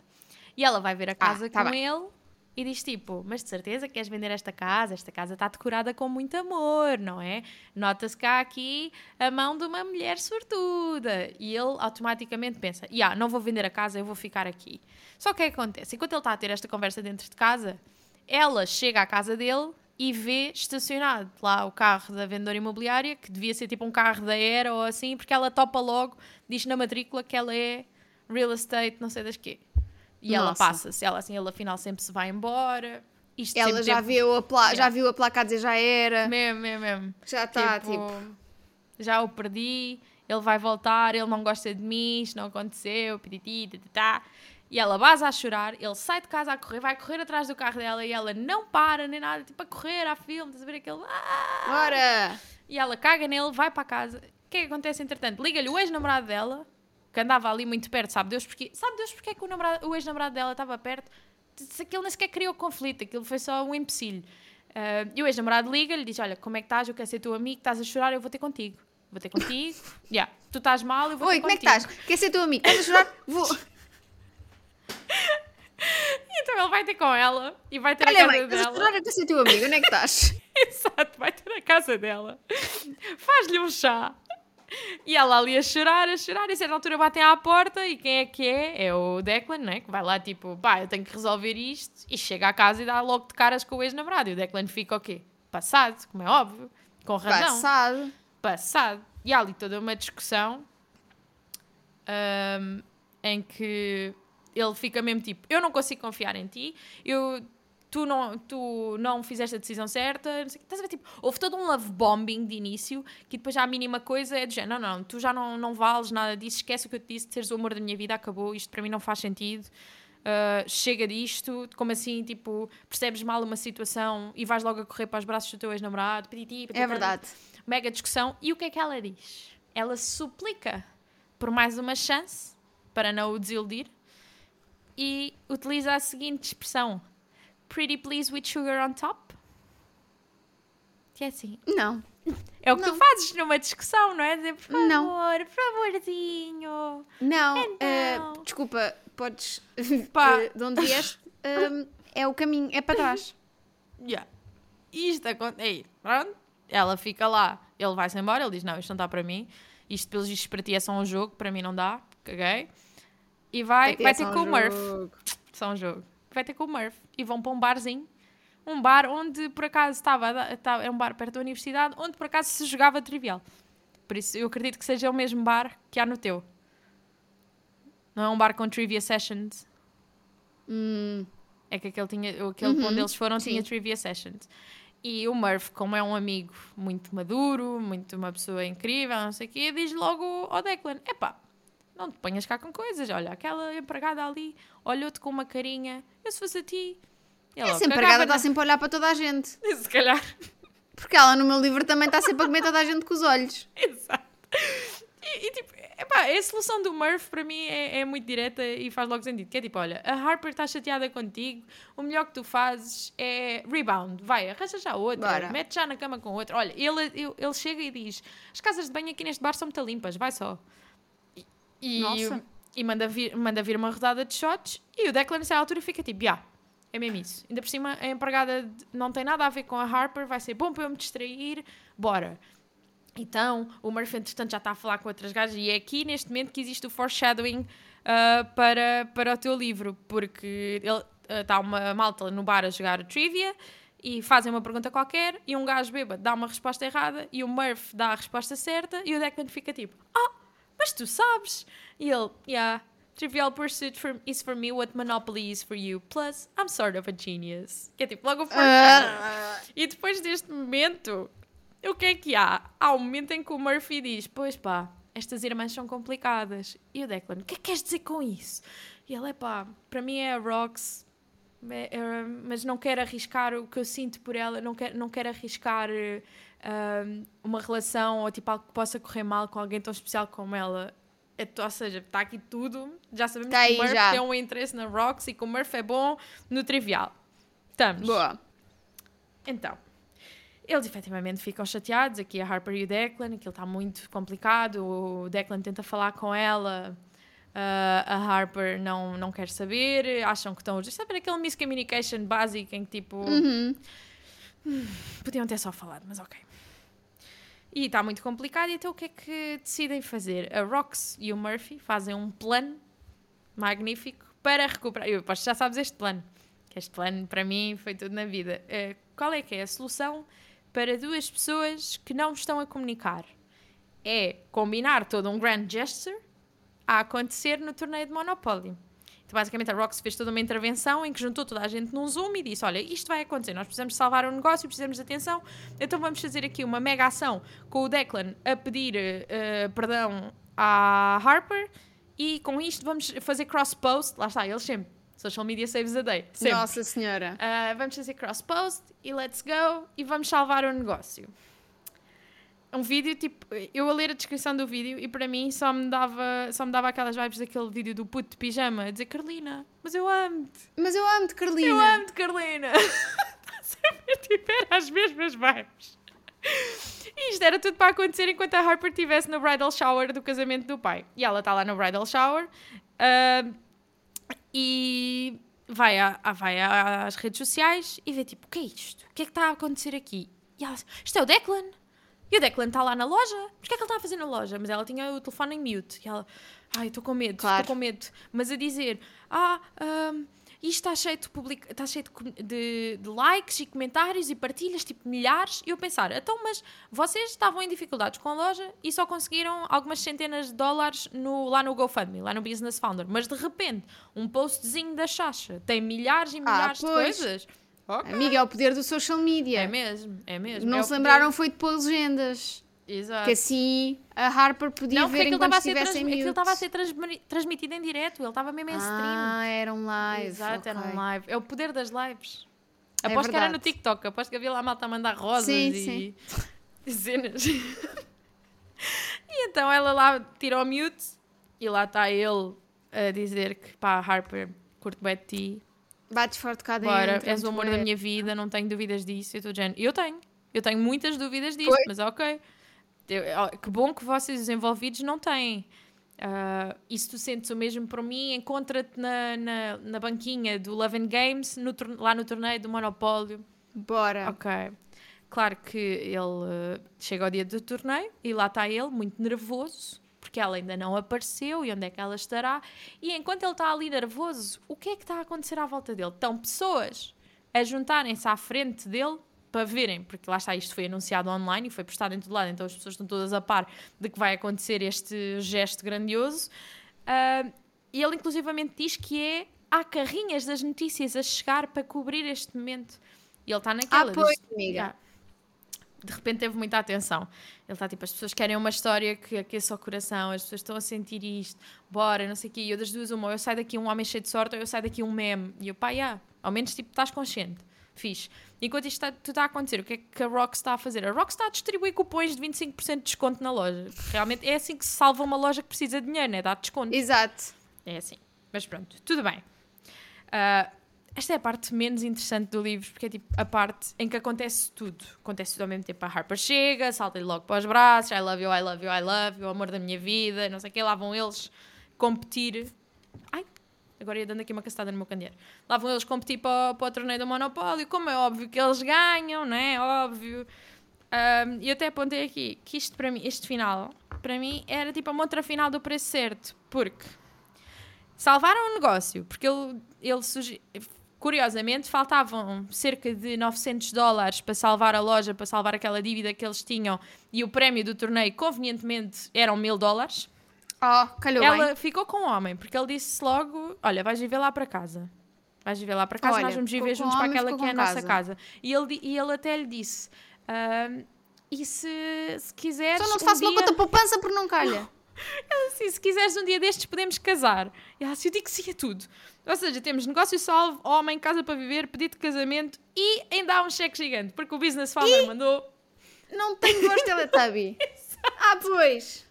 E ela vai ver a ah, casa ah, tá com bem. ele e diz tipo: Mas de certeza queres vender esta casa? Esta casa está decorada com muito amor, não é? Nota-se cá aqui a mão de uma mulher sortuda. E ele automaticamente pensa: Yeah, não vou vender a casa, eu vou ficar aqui. Só que o que acontece? Enquanto ele está a ter esta conversa dentro de casa, ela chega à casa dele e vê estacionado lá o carro da vendedora imobiliária, que devia ser tipo um carro da Era ou assim, porque ela topa logo, diz na matrícula que ela é real estate, não sei das quê. E Nossa. ela passa-se, ela assim, ele afinal sempre se vai embora. Isto ela já, viu a pla já viu a placa a dizer já era. Mesmo, mesmo, mesmo. Já está, tipo, tipo, Já o perdi, ele vai voltar, ele não gosta de mim, isto não aconteceu, pititi, tá. E ela vaza a chorar, ele sai de casa a correr, vai correr atrás do carro dela e ela não para nem nada, tipo a correr a filme, estás a ver aquele. Ah! Bora! E ela caga nele, vai para casa. O que é que acontece entretanto? Liga-lhe o ex-namorado dela, que andava ali muito perto, sabe Deus porque. Sabe Deus porque é que o, o ex-namorado dela estava perto? Se aquilo nem sequer criou conflito, aquilo foi só um empecilho. Uh, e o ex-namorado liga-lhe diz: Olha, como é que estás? Eu quero ser teu amigo, estás a chorar, eu vou ter contigo. Vou ter contigo. yeah. Tu estás mal, eu vou Oi, ter contigo. Oi, como é que estás? Quer ser teu amigo? Estás a chorar? Vou. então ele vai ter com ela e vai ter Olha, a casa mãe, dela. Olha, mãe, teu amigo, onde é que estás? Exato, vai ter a casa dela. Faz-lhe um chá. E ela ali a chorar, a chorar, e a certa altura batem à porta e quem é que é? É o Declan, né? Que vai lá tipo, pá, eu tenho que resolver isto. E chega à casa e dá logo de caras com o ex-namorado. E o Declan fica o quê? Passado, como é óbvio. Com razão. Passado. Passado. E há ali toda uma discussão um, em que ele fica mesmo tipo, eu não consigo confiar em ti, eu, tu, não, tu não fizeste a decisão certa, não sei, estás a ver, tipo, houve todo um love bombing de início, que depois já a mínima coisa é de género, não, não, tu já não, não vales nada disso, esquece o que eu te disse, de seres o amor da minha vida, acabou, isto para mim não faz sentido, uh, chega disto, como assim, tipo, percebes mal uma situação e vais logo a correr para os braços do teu ex-namorado, é verdade. Mega discussão, e o que é que ela diz? Ela suplica por mais uma chance, para não o desiludir, e utiliza a seguinte expressão: Pretty Please with Sugar on Top? Que é assim. Não. É o que não. tu fazes numa discussão, não é? Dizer, por favor, não. por favorzinho. Não, então. uh, desculpa, podes. Pá. Uh, de onde vieste? Uh, é o caminho, é para trás. Yeah. Isto acontece. Pronto. Ela fica lá, ele vai-se embora, ele diz: Não, isto não está para mim. Isto, pelos vistos, para ti é só um jogo, para mim não dá. Caguei. E vai, vai ter com um o Murph. Só um jogo. Vai ter com o Murph. E vão para um barzinho um bar onde por acaso estava, estava, é um bar perto da universidade, onde por acaso se jogava trivial. Por isso eu acredito que seja o mesmo bar que há no teu. Não é um bar com trivia sessions. Hum. É que aquele, tinha, aquele uhum. onde eles foram Sim. tinha trivia sessions. E o Murph, como é um amigo muito maduro, muito uma pessoa incrível, não sei o quê, diz logo ao Declan: epá, não te ponhas cá com coisas. Olha, aquela empregada ali olhou-te com uma carinha. Eu se fosse a ti, ela sempre empregada, está sempre a olhar para toda a gente. Se calhar. Porque ela no meu livro também está sempre a comer toda a gente com os olhos. Exato. E, e tipo, epá, a solução do Murph para mim é, é, muito direta e faz logo sentido. Que é tipo, olha, a Harper está chateada contigo, o melhor que tu fazes é rebound. Vai, arranja já outra, Bora. mete já na cama com outra. Olha, ele, ele, ele chega e diz: as casas de banho aqui neste bar são muito limpas, vai só. E, Nossa. e manda, vir, manda vir uma rodada de shots e o Declan nessa altura fica tipo. Yeah, é mesmo isso. Ainda por cima, a empregada não tem nada a ver com a Harper, vai ser bom para eu me distrair, bora. Então, o Murphy, entretanto, já está a falar com outras gajas e é aqui, neste momento, que existe o foreshadowing uh, para, para o teu livro, porque ele, uh, está uma malta no bar a jogar trivia e fazem uma pergunta qualquer e um gajo bêbado dá uma resposta errada e o Murphy dá a resposta certa e o Declan fica tipo, ah, mas tu sabes? E ele, yeah, Trivial Pursuit for, is for me what Monopoly is for you. Plus, I'm sort of a genius. Que é tipo, logo o uh. E depois deste momento, o que é que há? Há um momento em que o Murphy diz: Pois pá, estas irmãs são complicadas. E o Declan: O que é que queres dizer com isso? E ele: É pá, para mim é a Rox. É, é, mas não quero arriscar o que eu sinto por ela, não quero, não quero arriscar uma relação ou tipo algo que possa correr mal com alguém tão especial como ela. É, ou seja, está aqui tudo. Já sabemos tá que o Murph já. tem um interesse na Rocks e que o Murph é bom no trivial. Estamos. Boa. Então, eles efetivamente ficam chateados. Aqui a Harper e o Declan, aquilo está muito complicado. O Declan tenta falar com ela. Uh, a Harper não, não quer saber, acham que estão. Sabe aquele miscommunication básico em que tipo. Uhum. Hum, podiam ter só falado, mas ok. E está muito complicado, então o que é que decidem fazer? A Rox e o Murphy fazem um plano magnífico para recuperar. Eu aposto que já sabes este plano. Que este plano, para mim, foi tudo na vida. Uh, qual é que é a solução para duas pessoas que não estão a comunicar? É combinar todo um grand gesture a acontecer no torneio de Monopoly. Basicamente, a Rox fez toda uma intervenção em que juntou toda a gente num Zoom e disse: Olha, isto vai acontecer, nós precisamos salvar o negócio, precisamos de atenção, então vamos fazer aqui uma mega ação com o Declan a pedir uh, perdão à Harper e com isto vamos fazer cross-post. Lá está, eles sempre. Social media saves the day. Sempre. Nossa Senhora. Uh, vamos fazer cross-post e let's go e vamos salvar o negócio um vídeo, tipo, eu a ler a descrição do vídeo e para mim só me dava, só me dava aquelas vibes daquele vídeo do puto de pijama a dizer Carolina, mas eu amo-te. Mas eu amo-te, Carolina. Eu amo-te, Carolina. Sempre tiver as mesmas vibes. E isto era tudo para acontecer enquanto a Harper estivesse no bridal shower do casamento do pai. E ela está lá no bridal shower uh, e vai, a, vai às redes sociais e vê tipo, o que é isto? O que é que está a acontecer aqui? E ela diz, isto é o Declan? E o Declan está lá na loja. Mas o que é que ele está a fazer na loja? Mas ela tinha o telefone em mute. E ela, ai, estou com medo, estou claro. com medo. Mas a dizer, ah, um, isto está cheio, de, public... está cheio de, de, likes e comentários e partilhas, tipo milhares. E eu pensar, então, mas vocês estavam em dificuldades com a loja e só conseguiram algumas centenas de dólares no, lá no GoFundMe, lá no Business Founder. Mas de repente, um postzinho da Chacha tem milhares e ah, milhares ah, de coisas Okay. Amiga, é o poder do social media. É mesmo, é mesmo. Não é se lembraram foi de pôr legendas. Exato. Que assim a Harper podia não, ver enquanto estivesse em mute. Aquilo estava a ser transmitido em direto, ele estava mesmo em stream. Ah, era um live. Exato, okay. era um live. É o poder das lives. É aposto verdade. que era no TikTok, aposto que havia lá malta a mandar rosas sim, e... sim. cenas. e então ela lá tira o mute e lá está ele a dizer que pá, Harper, curto bem de ti, Bates forte cá dentro. Bora, és o amor é. da minha vida, não tenho dúvidas disso. Eu estou Eu tenho. Eu tenho muitas dúvidas disso, Foi? mas ok. Eu, que bom que vocês, os envolvidos, não têm. Uh, e se tu sentes o mesmo por mim, encontra-te na, na, na, banquinha do Love and Games, no, lá no torneio do Monopólio. Bora. Ok. Claro que ele uh, chega ao dia do torneio e lá está ele, muito nervoso, porque ela ainda não apareceu e onde é que ela estará. E enquanto ele está ali nervoso, o que é que está a acontecer à volta dele? Estão pessoas a juntarem-se à frente dele para verem, porque lá está, isto foi anunciado online e foi postado em todo lado, então as pessoas estão todas a par de que vai acontecer este gesto grandioso. Uh, e ele, inclusivamente, diz que é há carrinhas das notícias a chegar para cobrir este momento. E ele está naquela. Ah, pois, diz, amiga. De repente teve muita atenção. Ele está tipo, as pessoas querem uma história que aqueça o coração, as pessoas estão a sentir isto, bora, não sei o quê. E eu das duas, uma, eu saio daqui um homem cheio de sorte ou eu saio daqui um meme. E eu, pá, yeah, ao menos tipo, estás consciente. Fixe. Enquanto isto está, tudo está a acontecer, o que é que a Rock está a fazer? A Rock está a distribuir cupons de 25% de desconto na loja. Realmente é assim que se salva uma loja que precisa de dinheiro, né? Dá desconto. Exato. É assim. Mas pronto, tudo bem. Uh, esta é a parte menos interessante do livro, porque é tipo a parte em que acontece tudo. Acontece tudo ao mesmo tempo. A Harper chega, salta-lhe logo para os braços, I love you, I love you, I love you, o amor da minha vida, não sei o que, lá vão eles competir. Ai, Agora ia dando aqui uma castada no meu candeeiro. Lá vão eles competir para, para o torneio do Monopólio. Como é óbvio que eles ganham, não é? Óbvio. E um, eu até apontei aqui que isto para mim, este final, para mim era tipo a montra final do preço certo. Porque salvaram o negócio. Porque ele, ele suge... Curiosamente, faltavam cerca de 900 dólares para salvar a loja, para salvar aquela dívida que eles tinham, e o prémio do torneio, convenientemente, eram mil dólares. Oh, calhou Ela bem. ficou com o homem, porque ele disse logo: Olha, vais viver lá para casa. Vais viver lá para casa, Olha, nós vamos viver juntos para aquela que é a nossa casa. casa. E ele, e ele até lhe disse: uh, E se, se quiseres. Só não te um faço dia... uma conta poupança por não calha. Ele disse: Se quiseres um dia destes, podemos casar. E ela disse: Eu digo que sim a tudo. Ou seja, temos negócio salvo, homem, casa para viver, pedido de casamento e ainda há um cheque gigante, porque o Business Founder e... mandou. Não tenho voz Teletubby. ah, pois.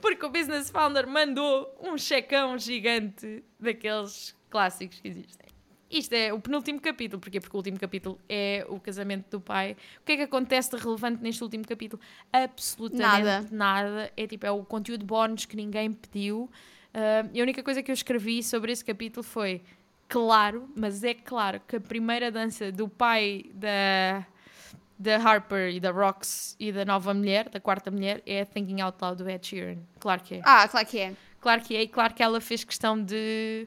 Porque o Business Founder mandou um checão gigante daqueles clássicos que existem. Isto é o penúltimo capítulo. Porquê? Porque o último capítulo é o casamento do pai. O que é que acontece de relevante neste último capítulo? Absolutamente nada. nada. É tipo, é o conteúdo bónus que ninguém pediu. Uh, e a única coisa que eu escrevi sobre esse capítulo foi claro, mas é claro que a primeira dança do pai da da Harper e da Rox e da nova mulher, da quarta mulher, é Thinking Out Loud do Ed Sheeran. Claro que é. Ah, claro que é. Claro que é, e claro que ela fez questão de,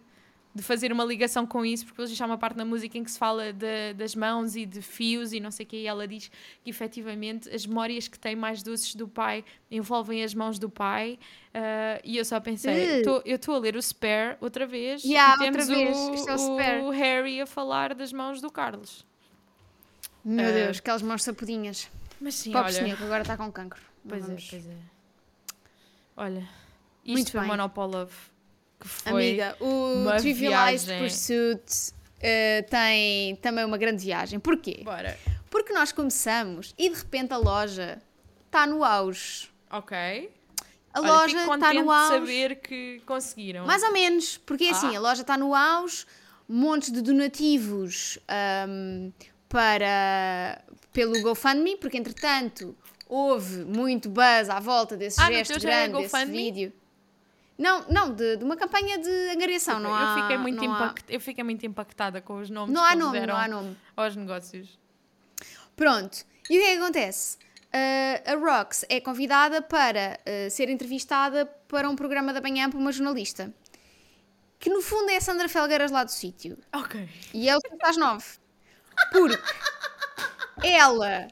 de fazer uma ligação com isso, porque hoje já há uma parte na música em que se fala de, das mãos e de fios e não sei o quê, e ela diz que efetivamente as memórias que tem mais doces do pai envolvem as mãos do pai, uh, e eu só pensei, uh. tô, eu estou a ler o Spare outra vez, yeah, e temos vez. O, é o, o Harry a falar das mãos do Carlos. Meu uh, Deus, aquelas mãos sapudinhas. Mas sim, Pobre olha... senhor, que agora está com cancro. Pois é, pois é. Olha, isto Muito foi bem. Monopolov, que foi Amiga, o Trivialized Pursuit uh, tem também uma grande viagem. Porquê? Bora. Porque nós começamos e de repente a loja está no auge. Ok. A Olha, loja está no auge. saber que conseguiram. Mais ou menos, porque é assim, ah. assim, a loja está no auge, montes de donativos, um, para pelo GoFundMe, porque entretanto houve muito buzz à volta desse ah, gesto é grande, desse vídeo. Não, não, de, de, uma campanha de angariação, não eu há, fiquei muito impact, há... Eu fiquei muito impactada com os nomes não que há nome, não há nome. aos negócios. Pronto, e o que é que acontece? Uh, a Rox é convidada para uh, ser entrevistada para um programa da manhã por uma jornalista. Que no fundo é a Sandra Felgueiras lá do sítio. Ok. E é o às nove. Porque ela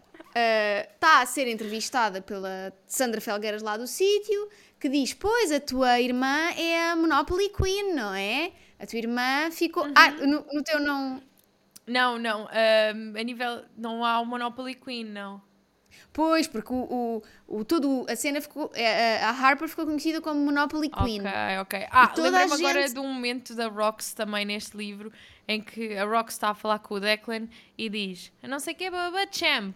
está uh, a ser entrevistada pela Sandra Felgueiras lá do sítio, que diz: Pois, a tua irmã é a Monopoly Queen, não é? A tua irmã ficou. Uhum. Ah, no, no, teu não. Não, não. Um, a nível. Não há o Monopoly Queen, não. Pois, porque o, o, o, todo, a cena ficou. A, a Harper ficou conhecida como Monopoly Queen. Ok, ok. Ah, lembro-me gente... agora de um momento da Rox também neste livro em que a Rox está a falar com o Declan e diz: Eu não sei que é Baba Champ.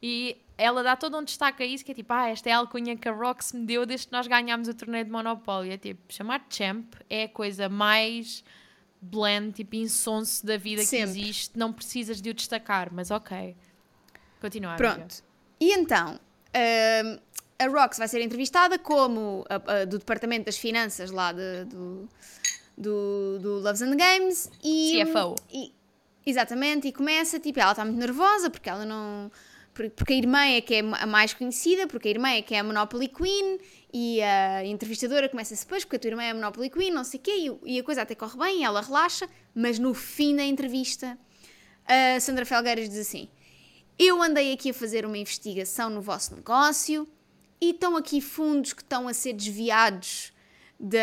E ela dá todo um destaque a isso, que é tipo, ah, esta é a alcunha que a Rox me deu desde que nós ganhámos o torneio de Monopólio. É tipo, chamar Champ é a coisa mais blend, tipo insonso da vida Sempre. que existe, não precisas de o destacar, mas ok. Continua. Pronto. Amiga. E então, uh, a Rox vai ser entrevistada como a, a, do Departamento das Finanças lá de, do, do, do Loves and Games e, CFO. E, exatamente, e começa, tipo, ela está muito nervosa porque ela não porque a irmã é que é a mais conhecida, porque a irmã é que é a Monopoly Queen, e a entrevistadora começa-se depois, porque a tua irmã é a Monopoly Queen, não sei o quê, e a coisa até corre bem, ela relaxa, mas no fim da entrevista, a Sandra Felgueiras diz assim: Eu andei aqui a fazer uma investigação no vosso negócio, e estão aqui fundos que estão a ser desviados da,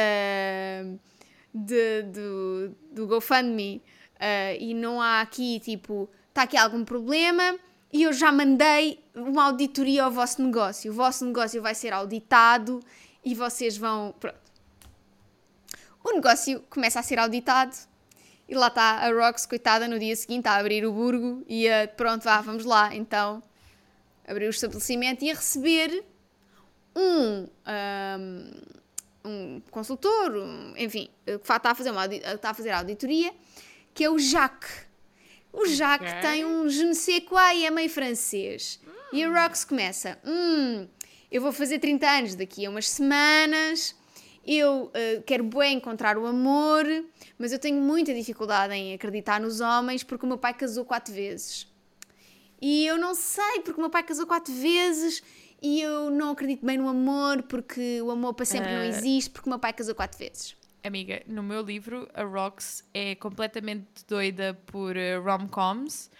de, do, do GoFundMe, uh, e não há aqui, tipo, está aqui algum problema e eu já mandei uma auditoria ao vosso negócio. O vosso negócio vai ser auditado e vocês vão. Pronto. O negócio começa a ser auditado e lá está a Rox, coitada, no dia seguinte a abrir o burgo e a. Pronto, vá, vamos lá. Então, abrir o estabelecimento e a receber um. um, um consultor, um, enfim, que está a, fazer uma, está a fazer a auditoria, que é o Jacques. O Jacques okay. tem um je ne sais quoi e é meio francês. Hum. E a Rox começa: Hum, eu vou fazer 30 anos daqui a umas semanas. Eu uh, quero bem encontrar o amor, mas eu tenho muita dificuldade em acreditar nos homens porque o meu pai casou quatro vezes. E eu não sei porque o meu pai casou quatro vezes e eu não acredito bem no amor porque o amor para sempre uh... não eh. existe porque o meu pai casou quatro vezes. Amiga, no meu livro, a Rox é completamente doida por uh, rom-coms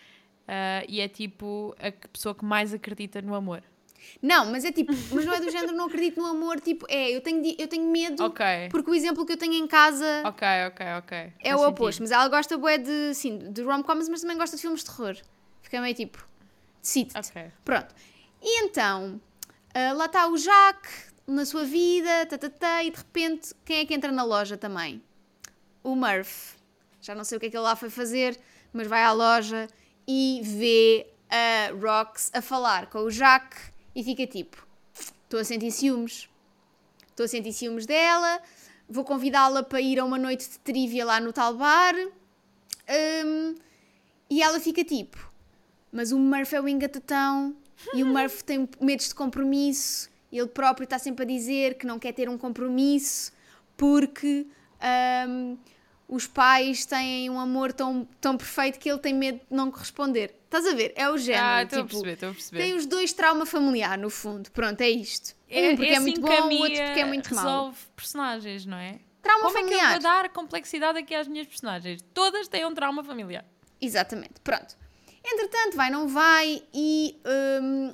uh, e é tipo a pessoa que mais acredita no amor. Não, mas é tipo, mas não é do género não acredito no amor, tipo, é, eu tenho, eu tenho medo okay. porque o exemplo que eu tenho em casa Ok, ok, ok. É Faz o oposto, mas ela gosta bué de, sim, de rom-coms, mas também gosta de filmes de terror. Fica meio tipo, decide okay. Pronto. E então, uh, lá está o Jacques, na sua vida, tatatá, tá, tá, e de repente, quem é que entra na loja também? O Murph. Já não sei o que é que ele lá foi fazer, mas vai à loja e vê a Rox a falar com o Jack e fica tipo: estou a sentir ciúmes. Estou a sentir ciúmes dela, vou convidá-la para ir a uma noite de trivia lá no tal bar. Um, e ela fica tipo: mas o Murph é o engatatão e o Murph tem medos de compromisso ele próprio está sempre a dizer que não quer ter um compromisso porque um, os pais têm um amor tão, tão perfeito que ele tem medo de não corresponder. Estás a ver? É o género. Ah, estou tipo, a perceber, estou a perceber. Tem os dois trauma familiar, no fundo. Pronto, é isto. É, um porque é, é muito bom, o outro porque é muito resolve mau. resolve personagens, não é? Trauma Como familiar. Como é que eu vou dar complexidade aqui às minhas personagens? Todas têm um trauma familiar. Exatamente, pronto. Entretanto, vai, não vai, e um,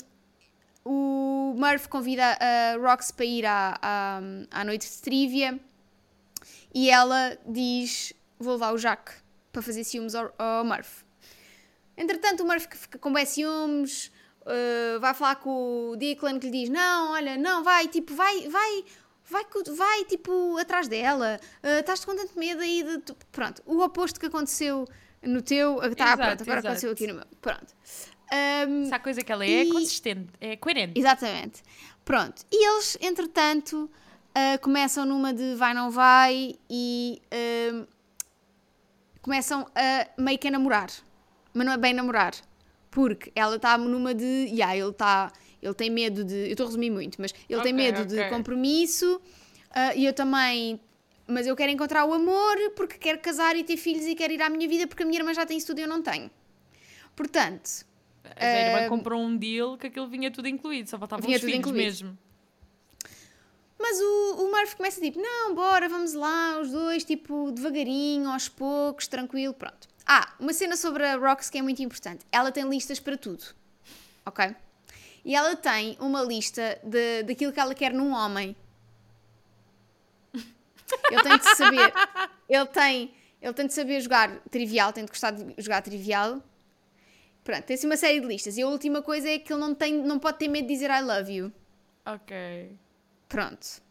o Murph convida a Rox para ir à, à, à noite de trivia e ela diz: Vou levar o Jack para fazer ciúmes ao, ao Murph. Entretanto, o Murph fica com bem ciúmes, uh, vai falar com o Declan que lhe diz: Não, olha, não, vai, tipo, vai, vai, vai, vai tipo, atrás dela, uh, estás com tanto medo aí de. Pronto, o oposto que aconteceu no teu, está, pronto, agora exato. aconteceu aqui no meu. Pronto. Um, Se a coisa que ela é, é e... é consistente, é coerente. Exatamente. Pronto. E eles, entretanto, uh, começam numa de vai, não vai e uh, começam a meio que a namorar. Mas não é bem namorar. Porque ela está numa de. Yeah, ele está. Ele tem medo de. Eu estou a resumir muito, mas ele okay, tem medo okay. de compromisso uh, e eu também. Mas eu quero encontrar o amor porque quero casar e ter filhos e quero ir à minha vida porque a minha irmã já tem isso tudo e eu não tenho. Portanto, a irmã comprou um deal que aquilo vinha tudo incluído, só faltavam vinha os filhos incluído. mesmo. Mas o, o Murphy começa tipo, não, bora, vamos lá, os dois, tipo, devagarinho, aos poucos, tranquilo, pronto. Ah, uma cena sobre a Rox que é muito importante. Ela tem listas para tudo, ok? E ela tem uma lista de, daquilo que ela quer num homem. Ele tem de saber, ele tem, ele tem de saber jogar trivial, tem de gostar de jogar trivial, Pronto, tem-se uma série de listas. E a última coisa é que ele não, tem, não pode ter medo de dizer I love you. Ok. Pronto.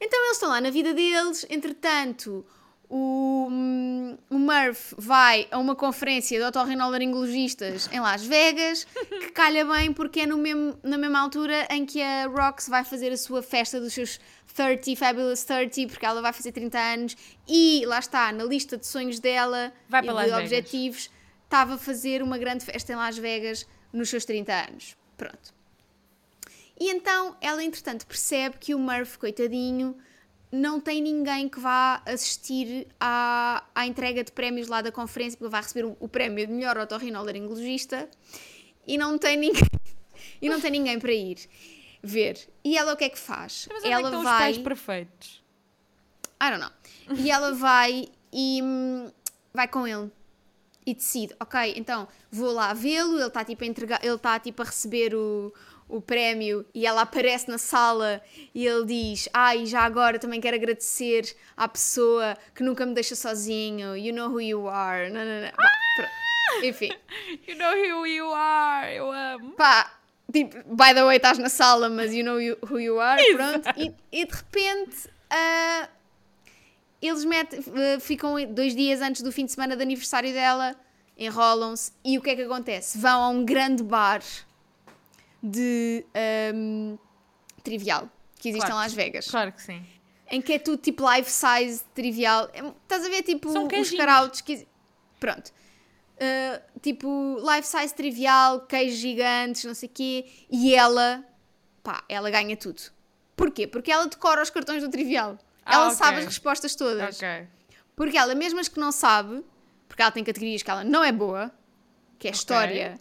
Então eles estão lá na vida deles, entretanto, o, hum, um, o Murph vai a uma conferência de otorrinolaringologistas em Las Vegas, que calha bem porque é no mesmo, na mesma altura em que a Rox vai fazer a sua festa dos seus 30, Fabulous 30, porque ela vai fazer 30 anos e lá está, na lista de sonhos dela vai e de Las objetivos, estava a fazer uma grande festa em Las Vegas nos seus 30 anos. Pronto. E então ela, entretanto, percebe que o Murph, coitadinho, não tem ninguém que vá assistir à, à entrega de prémios lá da conferência, porque vai receber o, o prémio de melhor otorrinolaringologista e não tem ninguém e não tem ninguém para ir ver. E ela o que é que faz? Mas ela é vai. Os pais perfeitos. I don't know. E ela vai e hum, vai com ele e decide, ok, então vou lá vê-lo, ele está tipo a entregar, ele está tipo a receber o, o prémio e ela aparece na sala e ele diz: Ai, ah, já agora também quero agradecer à pessoa que nunca me deixa sozinho. You know who you are. Não, não, não. Ah! Enfim. You know who you are. Eu amo. Pá, tipo, by the way, estás na sala, mas you know you, who you are. Pronto. E, e, de repente. Uh, eles metem, uh, ficam dois dias antes do fim de semana de aniversário dela, enrolam-se e o que é que acontece? Vão a um grande bar de um, trivial que existe claro, em Las Vegas. Claro que sim. Em que é tudo tipo life size trivial. É, estás a ver tipo São os carautos que. Pronto. Uh, tipo life size trivial, queijos gigantes, não sei o quê. E ela, pá, ela ganha tudo. Porquê? Porque ela decora os cartões do trivial. Ah, ela okay. sabe as respostas todas. Okay. Porque ela, mesmo as que não sabe, porque ela tem categorias que ela não é boa, que é okay. história,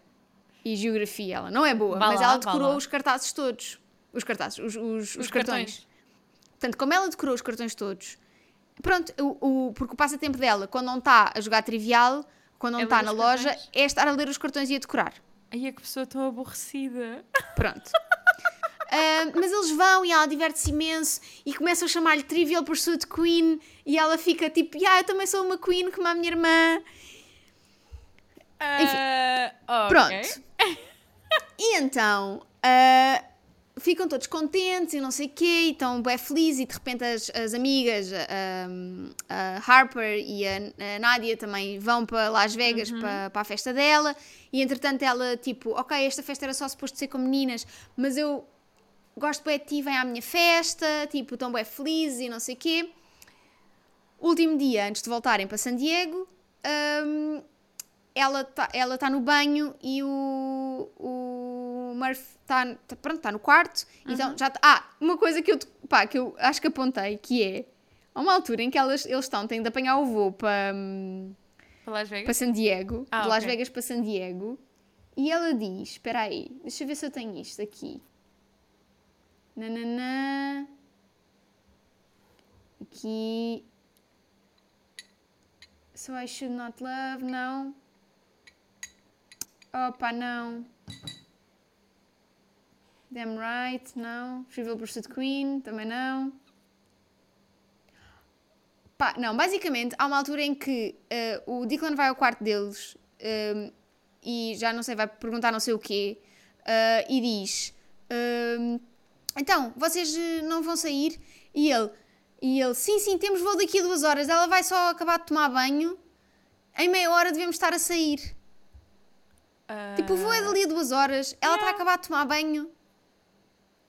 e geografia. Ela não é boa, vá mas lá, ela decorou os cartazes todos. Os cartazes, os, os, os, os cartões. cartões. Portanto, como ela decorou os cartões todos, pronto, o, o, porque o passatempo dela, quando não está a jogar trivial, quando não é está na loja, cartões. é estar a ler os cartões e a decorar. Ai, é que pessoa tão aborrecida. Pronto. Uh, mas eles vão e ela diverte-se imenso e começam a chamar-lhe Trivial Pursuit Queen e ela fica tipo, yeah, eu também sou uma Queen como a minha irmã. Enfim, uh, okay. pronto. E então uh, ficam todos contentes e não sei o quê, e estão bem felizes, e de repente as, as amigas, a Harper e a, a Nádia também vão para Las Vegas uhum. para, para a festa dela, e entretanto ela, tipo, ok, esta festa era só suposto ser com meninas, mas eu gosto bem de ti, vem à minha festa, tipo, estão bem felizes e não sei o quê. Último dia, antes de voltarem para San Diego, um, ela está ela tá no banho e o, o Murphy está tá, pronto, tá no quarto. Uhum. Então já tá, Ah, uma coisa que eu, pá, que eu acho que apontei, que é a uma altura em que elas, eles estão, têm de apanhar o voo para, para, Las Vegas? para San Diego, ah, de Las okay. Vegas para San Diego, e ela diz: Espera aí, deixa eu ver se eu tenho isto aqui. Nananã. Aqui. So I should not love, não. Opa, não. Damn right, não. Trivial Pursuit Queen, também não. Pá, não, basicamente há uma altura em que uh, o Declan vai ao quarto deles um, e já não sei, vai perguntar não sei o quê uh, e diz: um, Então, vocês eh, não vão sair? E ele, e ele: Sim, sim, temos voo daqui a duas horas. Ela vai só acabar de tomar banho. Em meia hora devemos estar a sair. Uh... Tipo, o voo é dali a duas horas, ela está yeah. a acabar de tomar banho.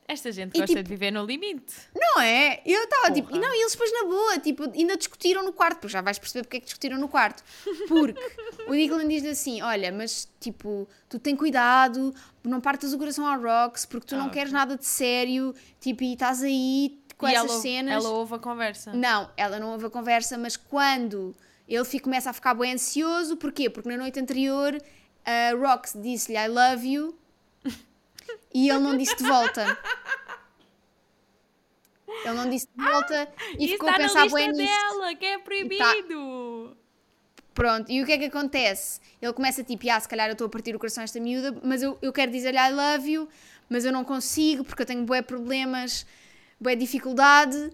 Esta gente e, gosta tipo, de viver no limite. Não é? Eu estava tipo, e não, e eles depois na boa, tipo, ainda discutiram no quarto, porque já vais perceber porque é que discutiram no quarto. Porque o Declan diz assim: olha, mas tipo, tu tem cuidado, não partas o coração ao Rocks, porque tu oh, não queres nada de sério, tipo, e estás aí com e essas ela, cenas. Ela ouve a conversa. Não, ela não ouve a conversa, mas quando ele fica, começa a ficar bem ansioso, porquê? Porque na noite anterior a Rox disse-lhe I love you e ele não disse de volta. Ele não disse de volta ah, e ficou a pensar bem nisso. dela, que é proibido. Tá. Pronto, e o que é que acontece? Ele começa tipo, ah, se calhar eu estou a partir o coração a esta miúda, mas eu, eu quero dizer-lhe I love you, mas eu não consigo porque eu tenho bué problemas, bué dificuldade,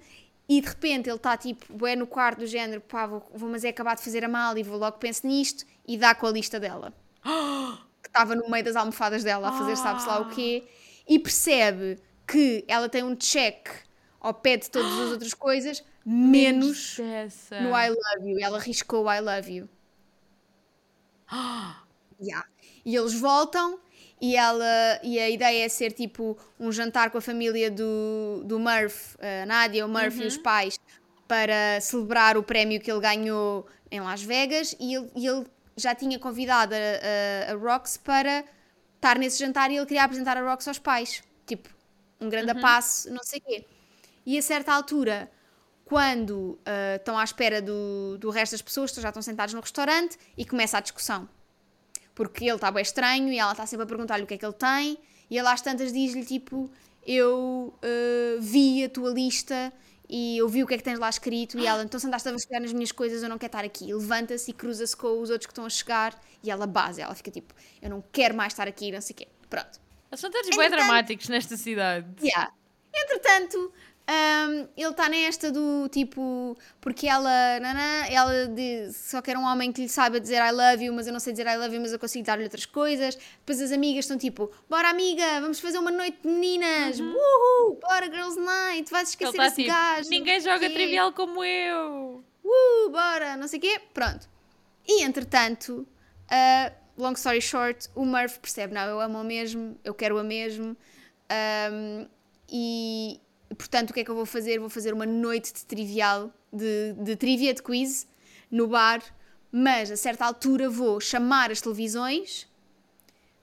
e de repente ele está tipo, bué no quarto do género, pá, vou, vou, mas é acabar de fazer a mal e vou logo penso nisto, e dá com a lista dela. que estava no meio das almofadas dela a fazer sabe-se lá o ah. quê, e percebe que ela tem um check ao pé de todas as outras coisas, menos no I love you. Ela riscou o I love you. yeah. E eles voltam e ela e a ideia é ser tipo um jantar com a família do, do Murph, a Nádia, o Murph uhum. e os uhum. pais para celebrar o prémio que ele ganhou em Las Vegas e ele, e ele já tinha convidado a, a, a, Rox para estar nesse jantar e ele queria apresentar a Rox aos pais. Tipo, um grande uhum. passo, não sei o quê. E a certa altura, quando uh, estão à espera do, do resto das pessoas, já estão sentados no restaurante e começa a discussão. Porque ele está bem estranho e ela está sempre a perguntar-lhe o que é que ele tem e ele às tantas diz-lhe tipo, eu uh, vi a tua lista e eu vi o que é que tens lá escrito e ela, então se andaste a vasculhar nas minhas coisas, eu não quero estar aqui. Levanta-se e cruza-se com os outros que estão a chegar e ela base, ela fica tipo, eu não quero mais estar aqui, não sei o quê. Pronto. São todos bem dramáticos nesta cidade. Yeah. Entretanto, um, ele está nesta do tipo, porque ela, nanã, ela diz, só quer um homem que lhe saiba dizer I love you, mas eu não sei dizer I love you, mas eu consigo dar-lhe outras coisas. Depois as amigas estão tipo, bora amiga, vamos fazer uma noite de meninas, uhum. uhul, bora girls night, vais esquecer tá, esse tipo, gajo. Ninguém joga trivial como eu. Uh, bora, não sei o quê, pronto. E entretanto, uh, long story short, o Murph percebe, não, eu amo-a mesmo, eu quero-a mesmo, um, e portanto, o que é que eu vou fazer? Vou fazer uma noite de trivial, de, de trivia, de quiz, no bar, mas a certa altura vou chamar as televisões,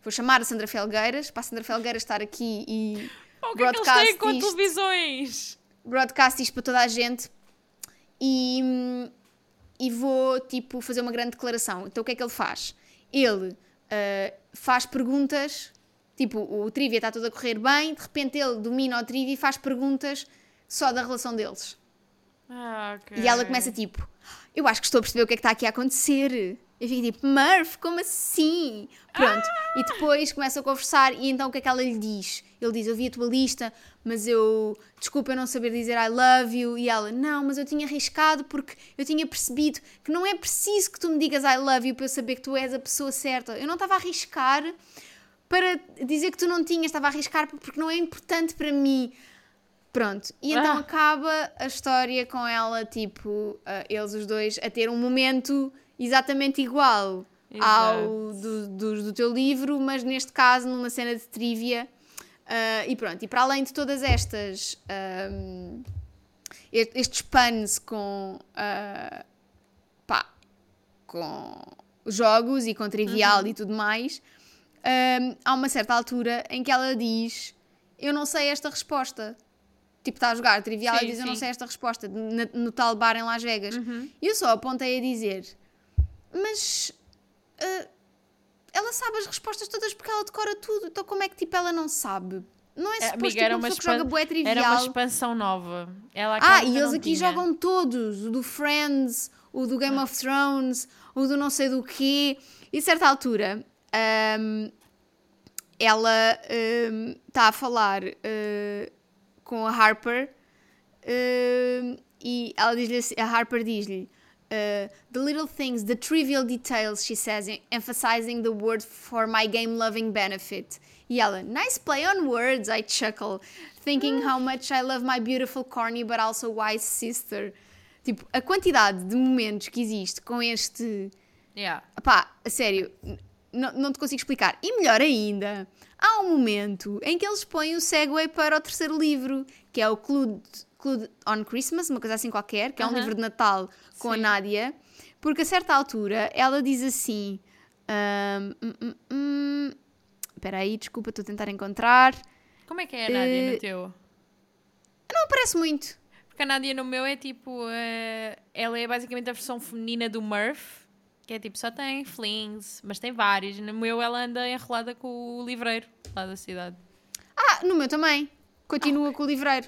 vou chamar a Sandra Felgueiras, para a Sandra Felgueiras estar aqui e oh, broadcast que é que com isto, televisões? Broadcast isto para toda a gente e, e vou, tipo, fazer uma grande declaração. Então, o que é que ele faz? Ele uh, faz perguntas Tipo, o trivia está todo a correr bem, de repente ele domina o trivia e faz perguntas só da relação deles. Ah, okay. E ela começa tipo: Eu acho que estou a perceber o que é que está aqui a acontecer. Eu fico tipo: Murph, como assim? Pronto. Ah! E depois começa a conversar e então o que é que ela lhe diz? Ele diz: Eu vi a tua lista, mas eu. Desculpa eu não saber dizer I love you. E ela: Não, mas eu tinha arriscado porque eu tinha percebido que não é preciso que tu me digas I love you para eu saber que tu és a pessoa certa. Eu não estava a arriscar para dizer que tu não tinhas, estava a arriscar porque não é importante para mim. Pronto, e então ah. acaba a história com ela, tipo, uh, eles os dois a ter um momento exatamente igual Exato. ao do, do, do, teu livro, mas neste caso numa cena de trivia. Uh, e pronto, e para além de todas estas. Um, estes puns com. Uh, pá, com jogos e com trivial uhum. e tudo mais um, há uma certa altura em que ela diz: Eu não sei esta resposta. Tipo, está a jogar trivial sim, e diz: sim. Eu não sei esta resposta, no, no tal bar em Las Vegas. Uhum. E eu só apontei a dizer: Mas. Uh, ela sabe as respostas todas porque ela decora tudo. Então, como é que tipo, ela não sabe? Não é, suposto Amiga, era uma, que joga bué trivial. Era uma expansão nova. Ela ah, e eles aqui tinha. jogam todos. O do Friends, o do Game ah. of Thrones, o do não sei do quê. E a certa altura, um, ela está um, a falar uh, com a Harper uh, e ela diz-lhe assim, a Harper diz-lhe uh, the little things, the trivial details, she says, emphasizing the word for my game-loving benefit. E ela, nice play on words, I chuckle, thinking how much I love my beautiful, corny, but also wise sister. Tipo, a quantidade de momentos que existe com este. Yeah. Pá, a sério, não, não te consigo explicar. E melhor ainda, há um momento em que eles põem o segue para o terceiro livro, que é o Clue, Clue on Christmas, uma coisa assim qualquer, que é um uh -huh. livro de Natal com Sim. a Nádia, porque a certa altura ela diz assim. Um, um, um, espera aí, desculpa, estou a tentar encontrar. Como é que é a Nádia uh, no teu? Não aparece muito. Porque a Nádia no meu é tipo. Uh, ela é basicamente a versão feminina do Murph. Que é tipo, só tem flings, mas tem vários. No meu ela anda enrolada com o livreiro lá da cidade. Ah, no meu também. Continua ah, com o livreiro.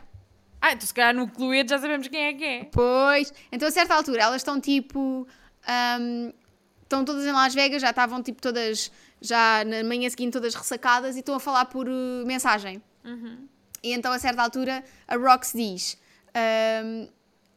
Ah, então se calhar no Cluedo já sabemos quem é que é. Pois. Então a certa altura elas estão tipo. Um, estão todas em Las Vegas, já estavam tipo todas. Já na manhã seguinte todas ressacadas e estão a falar por uh, mensagem. Uhum. E então a certa altura a Rox diz. Um,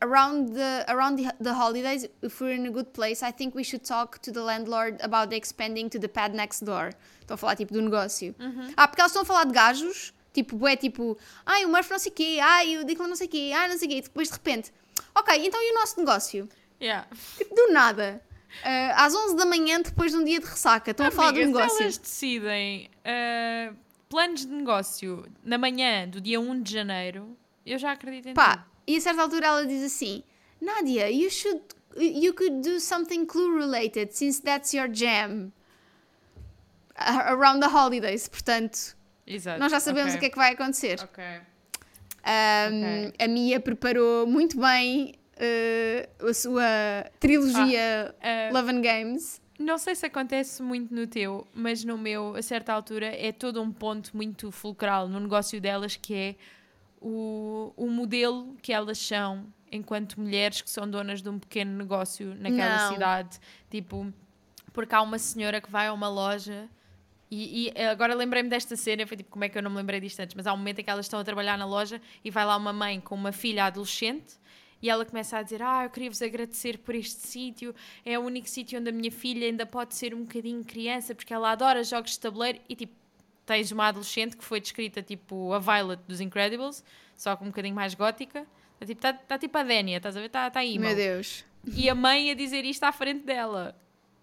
around the around the, the holidays, if we're in a good place, I think we should talk to the landlord about the expanding to the pad next door. Estão a falar tipo do negócio. Uhum. Ah, porque elas estão a falar de gajos, tipo, é tipo, ai, o Murphy não sei o quê, ai, o Declan não sei o quê, ai, não sei o quê. E depois de repente Ok, então e o nosso negócio? Yeah. Tipo, do nada. Uh, às 11 da manhã, depois de um dia de ressaca, estão Amiga, a falar do negócio. Se elas decidem uh, planos de negócio na manhã do dia 1 de janeiro, eu já acredito em Pá. E a certa altura ela diz assim: Nadia, you should. You could do something clue related since that's your jam. Around the holidays, portanto. Exato. Nós já sabemos okay. o que é que vai acontecer. Ok. Um, okay. A Mia preparou muito bem uh, a sua trilogia ah, uh, Love and Games. Não sei se acontece muito no teu, mas no meu, a certa altura, é todo um ponto muito fulcral no negócio delas que é o, o modelo que elas são enquanto mulheres que são donas de um pequeno negócio naquela Não. cidade. Tipo, porque há uma senhora que vai a uma loja e, e, agora lembrei-me desta cena, foi tipo, como é que eu não me lembrei disto antes? Mas há um momento em que elas estão a trabalhar na loja e vai lá uma mãe com uma filha adolescente e ela começa a dizer: Ah, eu queria vos agradecer por este sítio, é o único sítio onde a minha filha ainda pode ser um bocadinho criança porque ela adora jogos de tabuleiro. E tipo, tens uma adolescente que foi descrita tipo a Violet dos Incredibles, só com um bocadinho mais gótica. Está tipo, tá, tá tipo a Dénia, estás a ver? Está tá aí. Meu Deus. E a mãe a dizer isto à frente dela.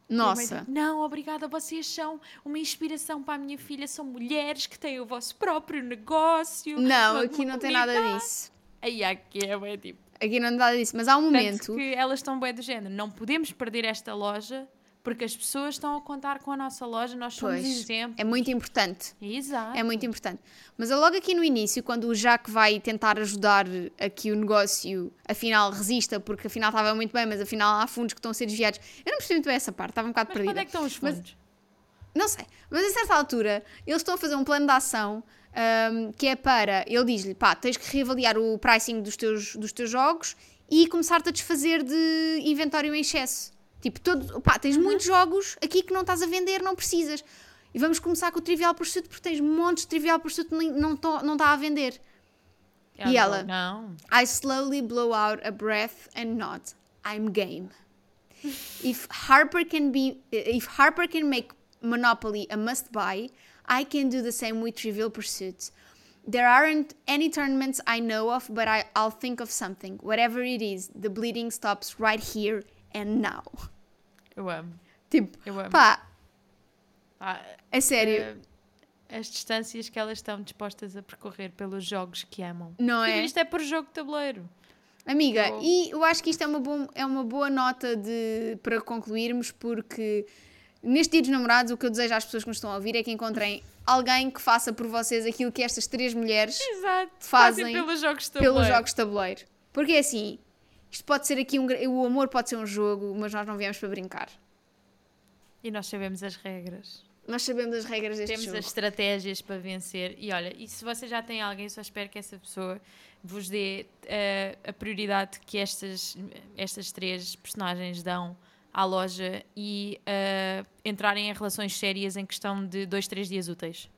Nossa. não, obrigada, vocês são uma inspiração para a minha filha, são mulheres que têm o vosso próprio negócio. Não, aqui não tem nada disso. Aí aqui é bem tipo. Aqui não tem nada disso, mas há um momento. Tanto que elas estão bem do género. Não podemos perder esta loja porque as pessoas estão a contar com a nossa loja, nós somos pois, exemplo. É muito importante. Exato. É muito importante. Mas logo aqui no início, quando o Jacques vai tentar ajudar a que o negócio afinal resista, porque afinal estava muito bem, mas afinal há fundos que estão a ser desviados. Eu não percebi muito bem essa parte, estava um bocado mas perdida. Onde é que estão os fundos? Mas, não sei. Mas a certa altura, eles estão a fazer um plano de ação um, que é para. Ele diz-lhe: pá, tens que reavaliar o pricing dos teus, dos teus jogos e começar-te a desfazer de inventário em excesso. Tipo, todo, pá, tens uhum. muitos jogos aqui que não estás a vender, não precisas. E vamos começar com o Trivial Pursuit porque tens montes de Trivial Pursuit que não está não tá a vender. e ela, não. I slowly blow out a breath and nod. I'm game. if Harper can be, if Harper can make Monopoly a must buy, I can do the same with Trivial Pursuit. There aren't any tournaments I know of, but I, I'll think of something. Whatever it is, the bleeding stops right here and now. Eu amo. Tipo, eu amo. pá. Ah, é sério. Uh, as distâncias que elas estão dispostas a percorrer pelos jogos que amam. Não é? Isto é por jogo de tabuleiro. Amiga, oh. e eu acho que isto é uma, bom, é uma boa nota de, para concluirmos, porque neste dia dos namorados, o que eu desejo às pessoas que nos estão a ouvir é que encontrem alguém que faça por vocês aquilo que estas três mulheres Exato. fazem pelos jogos. Pelos jogos de tabuleiro. Porque é assim, isto pode ser aqui um. O amor pode ser um jogo, mas nós não viemos para brincar. E nós sabemos as regras. Nós sabemos as regras deste Temos jogo. as estratégias para vencer. E olha, e se você já tem alguém, só espero que essa pessoa vos dê uh, a prioridade que estas, estas três personagens dão à loja e uh, entrarem em relações sérias em questão de dois, três dias úteis.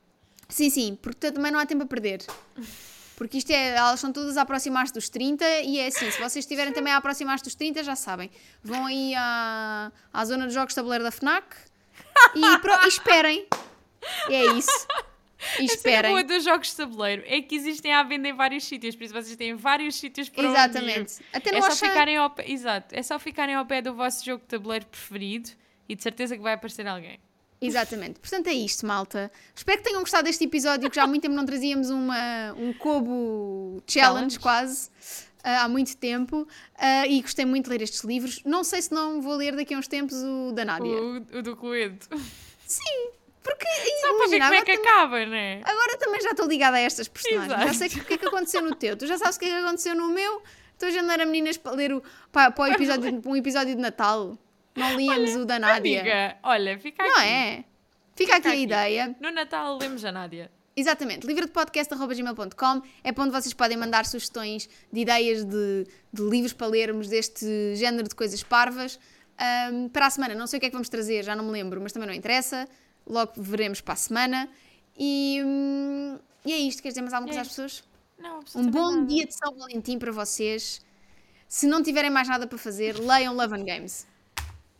Sim, sim, porque também não há tempo a perder. Porque isto é, elas estão todas a aproximar-se dos 30 e é assim, se vocês estiverem também a aproximar-se dos 30, já sabem. Vão aí à, à zona de jogos de tabuleiro da FNAC e, pro, e esperem. E é isso. E esperem. A boa dos jogos de tabuleiro é que existem à venda em vários sítios, por isso vocês têm vários sítios para Exatamente. Até é só ficarem ao exato, é só ficarem ao pé do vosso jogo de tabuleiro preferido e de certeza que vai aparecer alguém. Exatamente. Portanto, é isto, malta. Espero que tenham gostado deste episódio, que já há muito tempo não trazíamos uma, um Kobo Challenge, challenge. quase. Uh, há muito tempo. Uh, e gostei muito de ler estes livros. Não sei se não vou ler daqui a uns tempos o da Nádia. O, o do Cluedo. Sim. Porque, Só para ver como é que também, acaba, não é? Agora também já estou ligada a estas personagens. Exato. Já sei o que é que aconteceu no teu. Tu já sabes o que é que aconteceu no meu. Estou a agendar a meninas para ler o, para, para o episódio, um episódio de Natal. Não líamos olha, o da Nádia. Amiga, olha, fica aqui. Não é? Fica, fica aqui, aqui, a ideia. No Natal lemos a Nádia. Exatamente, livrodepodcast.gmail.com é para onde vocês podem mandar sugestões de ideias de, de livros para lermos deste género de coisas parvas. Um, para a semana, não sei o que é que vamos trazer, já não me lembro, mas também não interessa. Logo veremos para a semana. E, hum, e é isto. Queres dizer mais alguma é coisa às pessoas? Não, Um bom nada. dia de São Valentim para vocês. Se não tiverem mais nada para fazer, leiam Love and Games.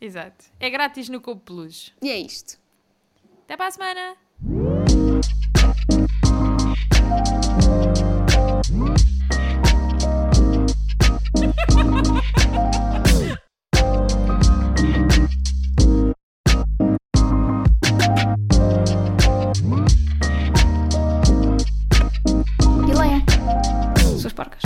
Exato. É grátis no Coupe Plus. E é isto. Até para a semana! Suas porcas.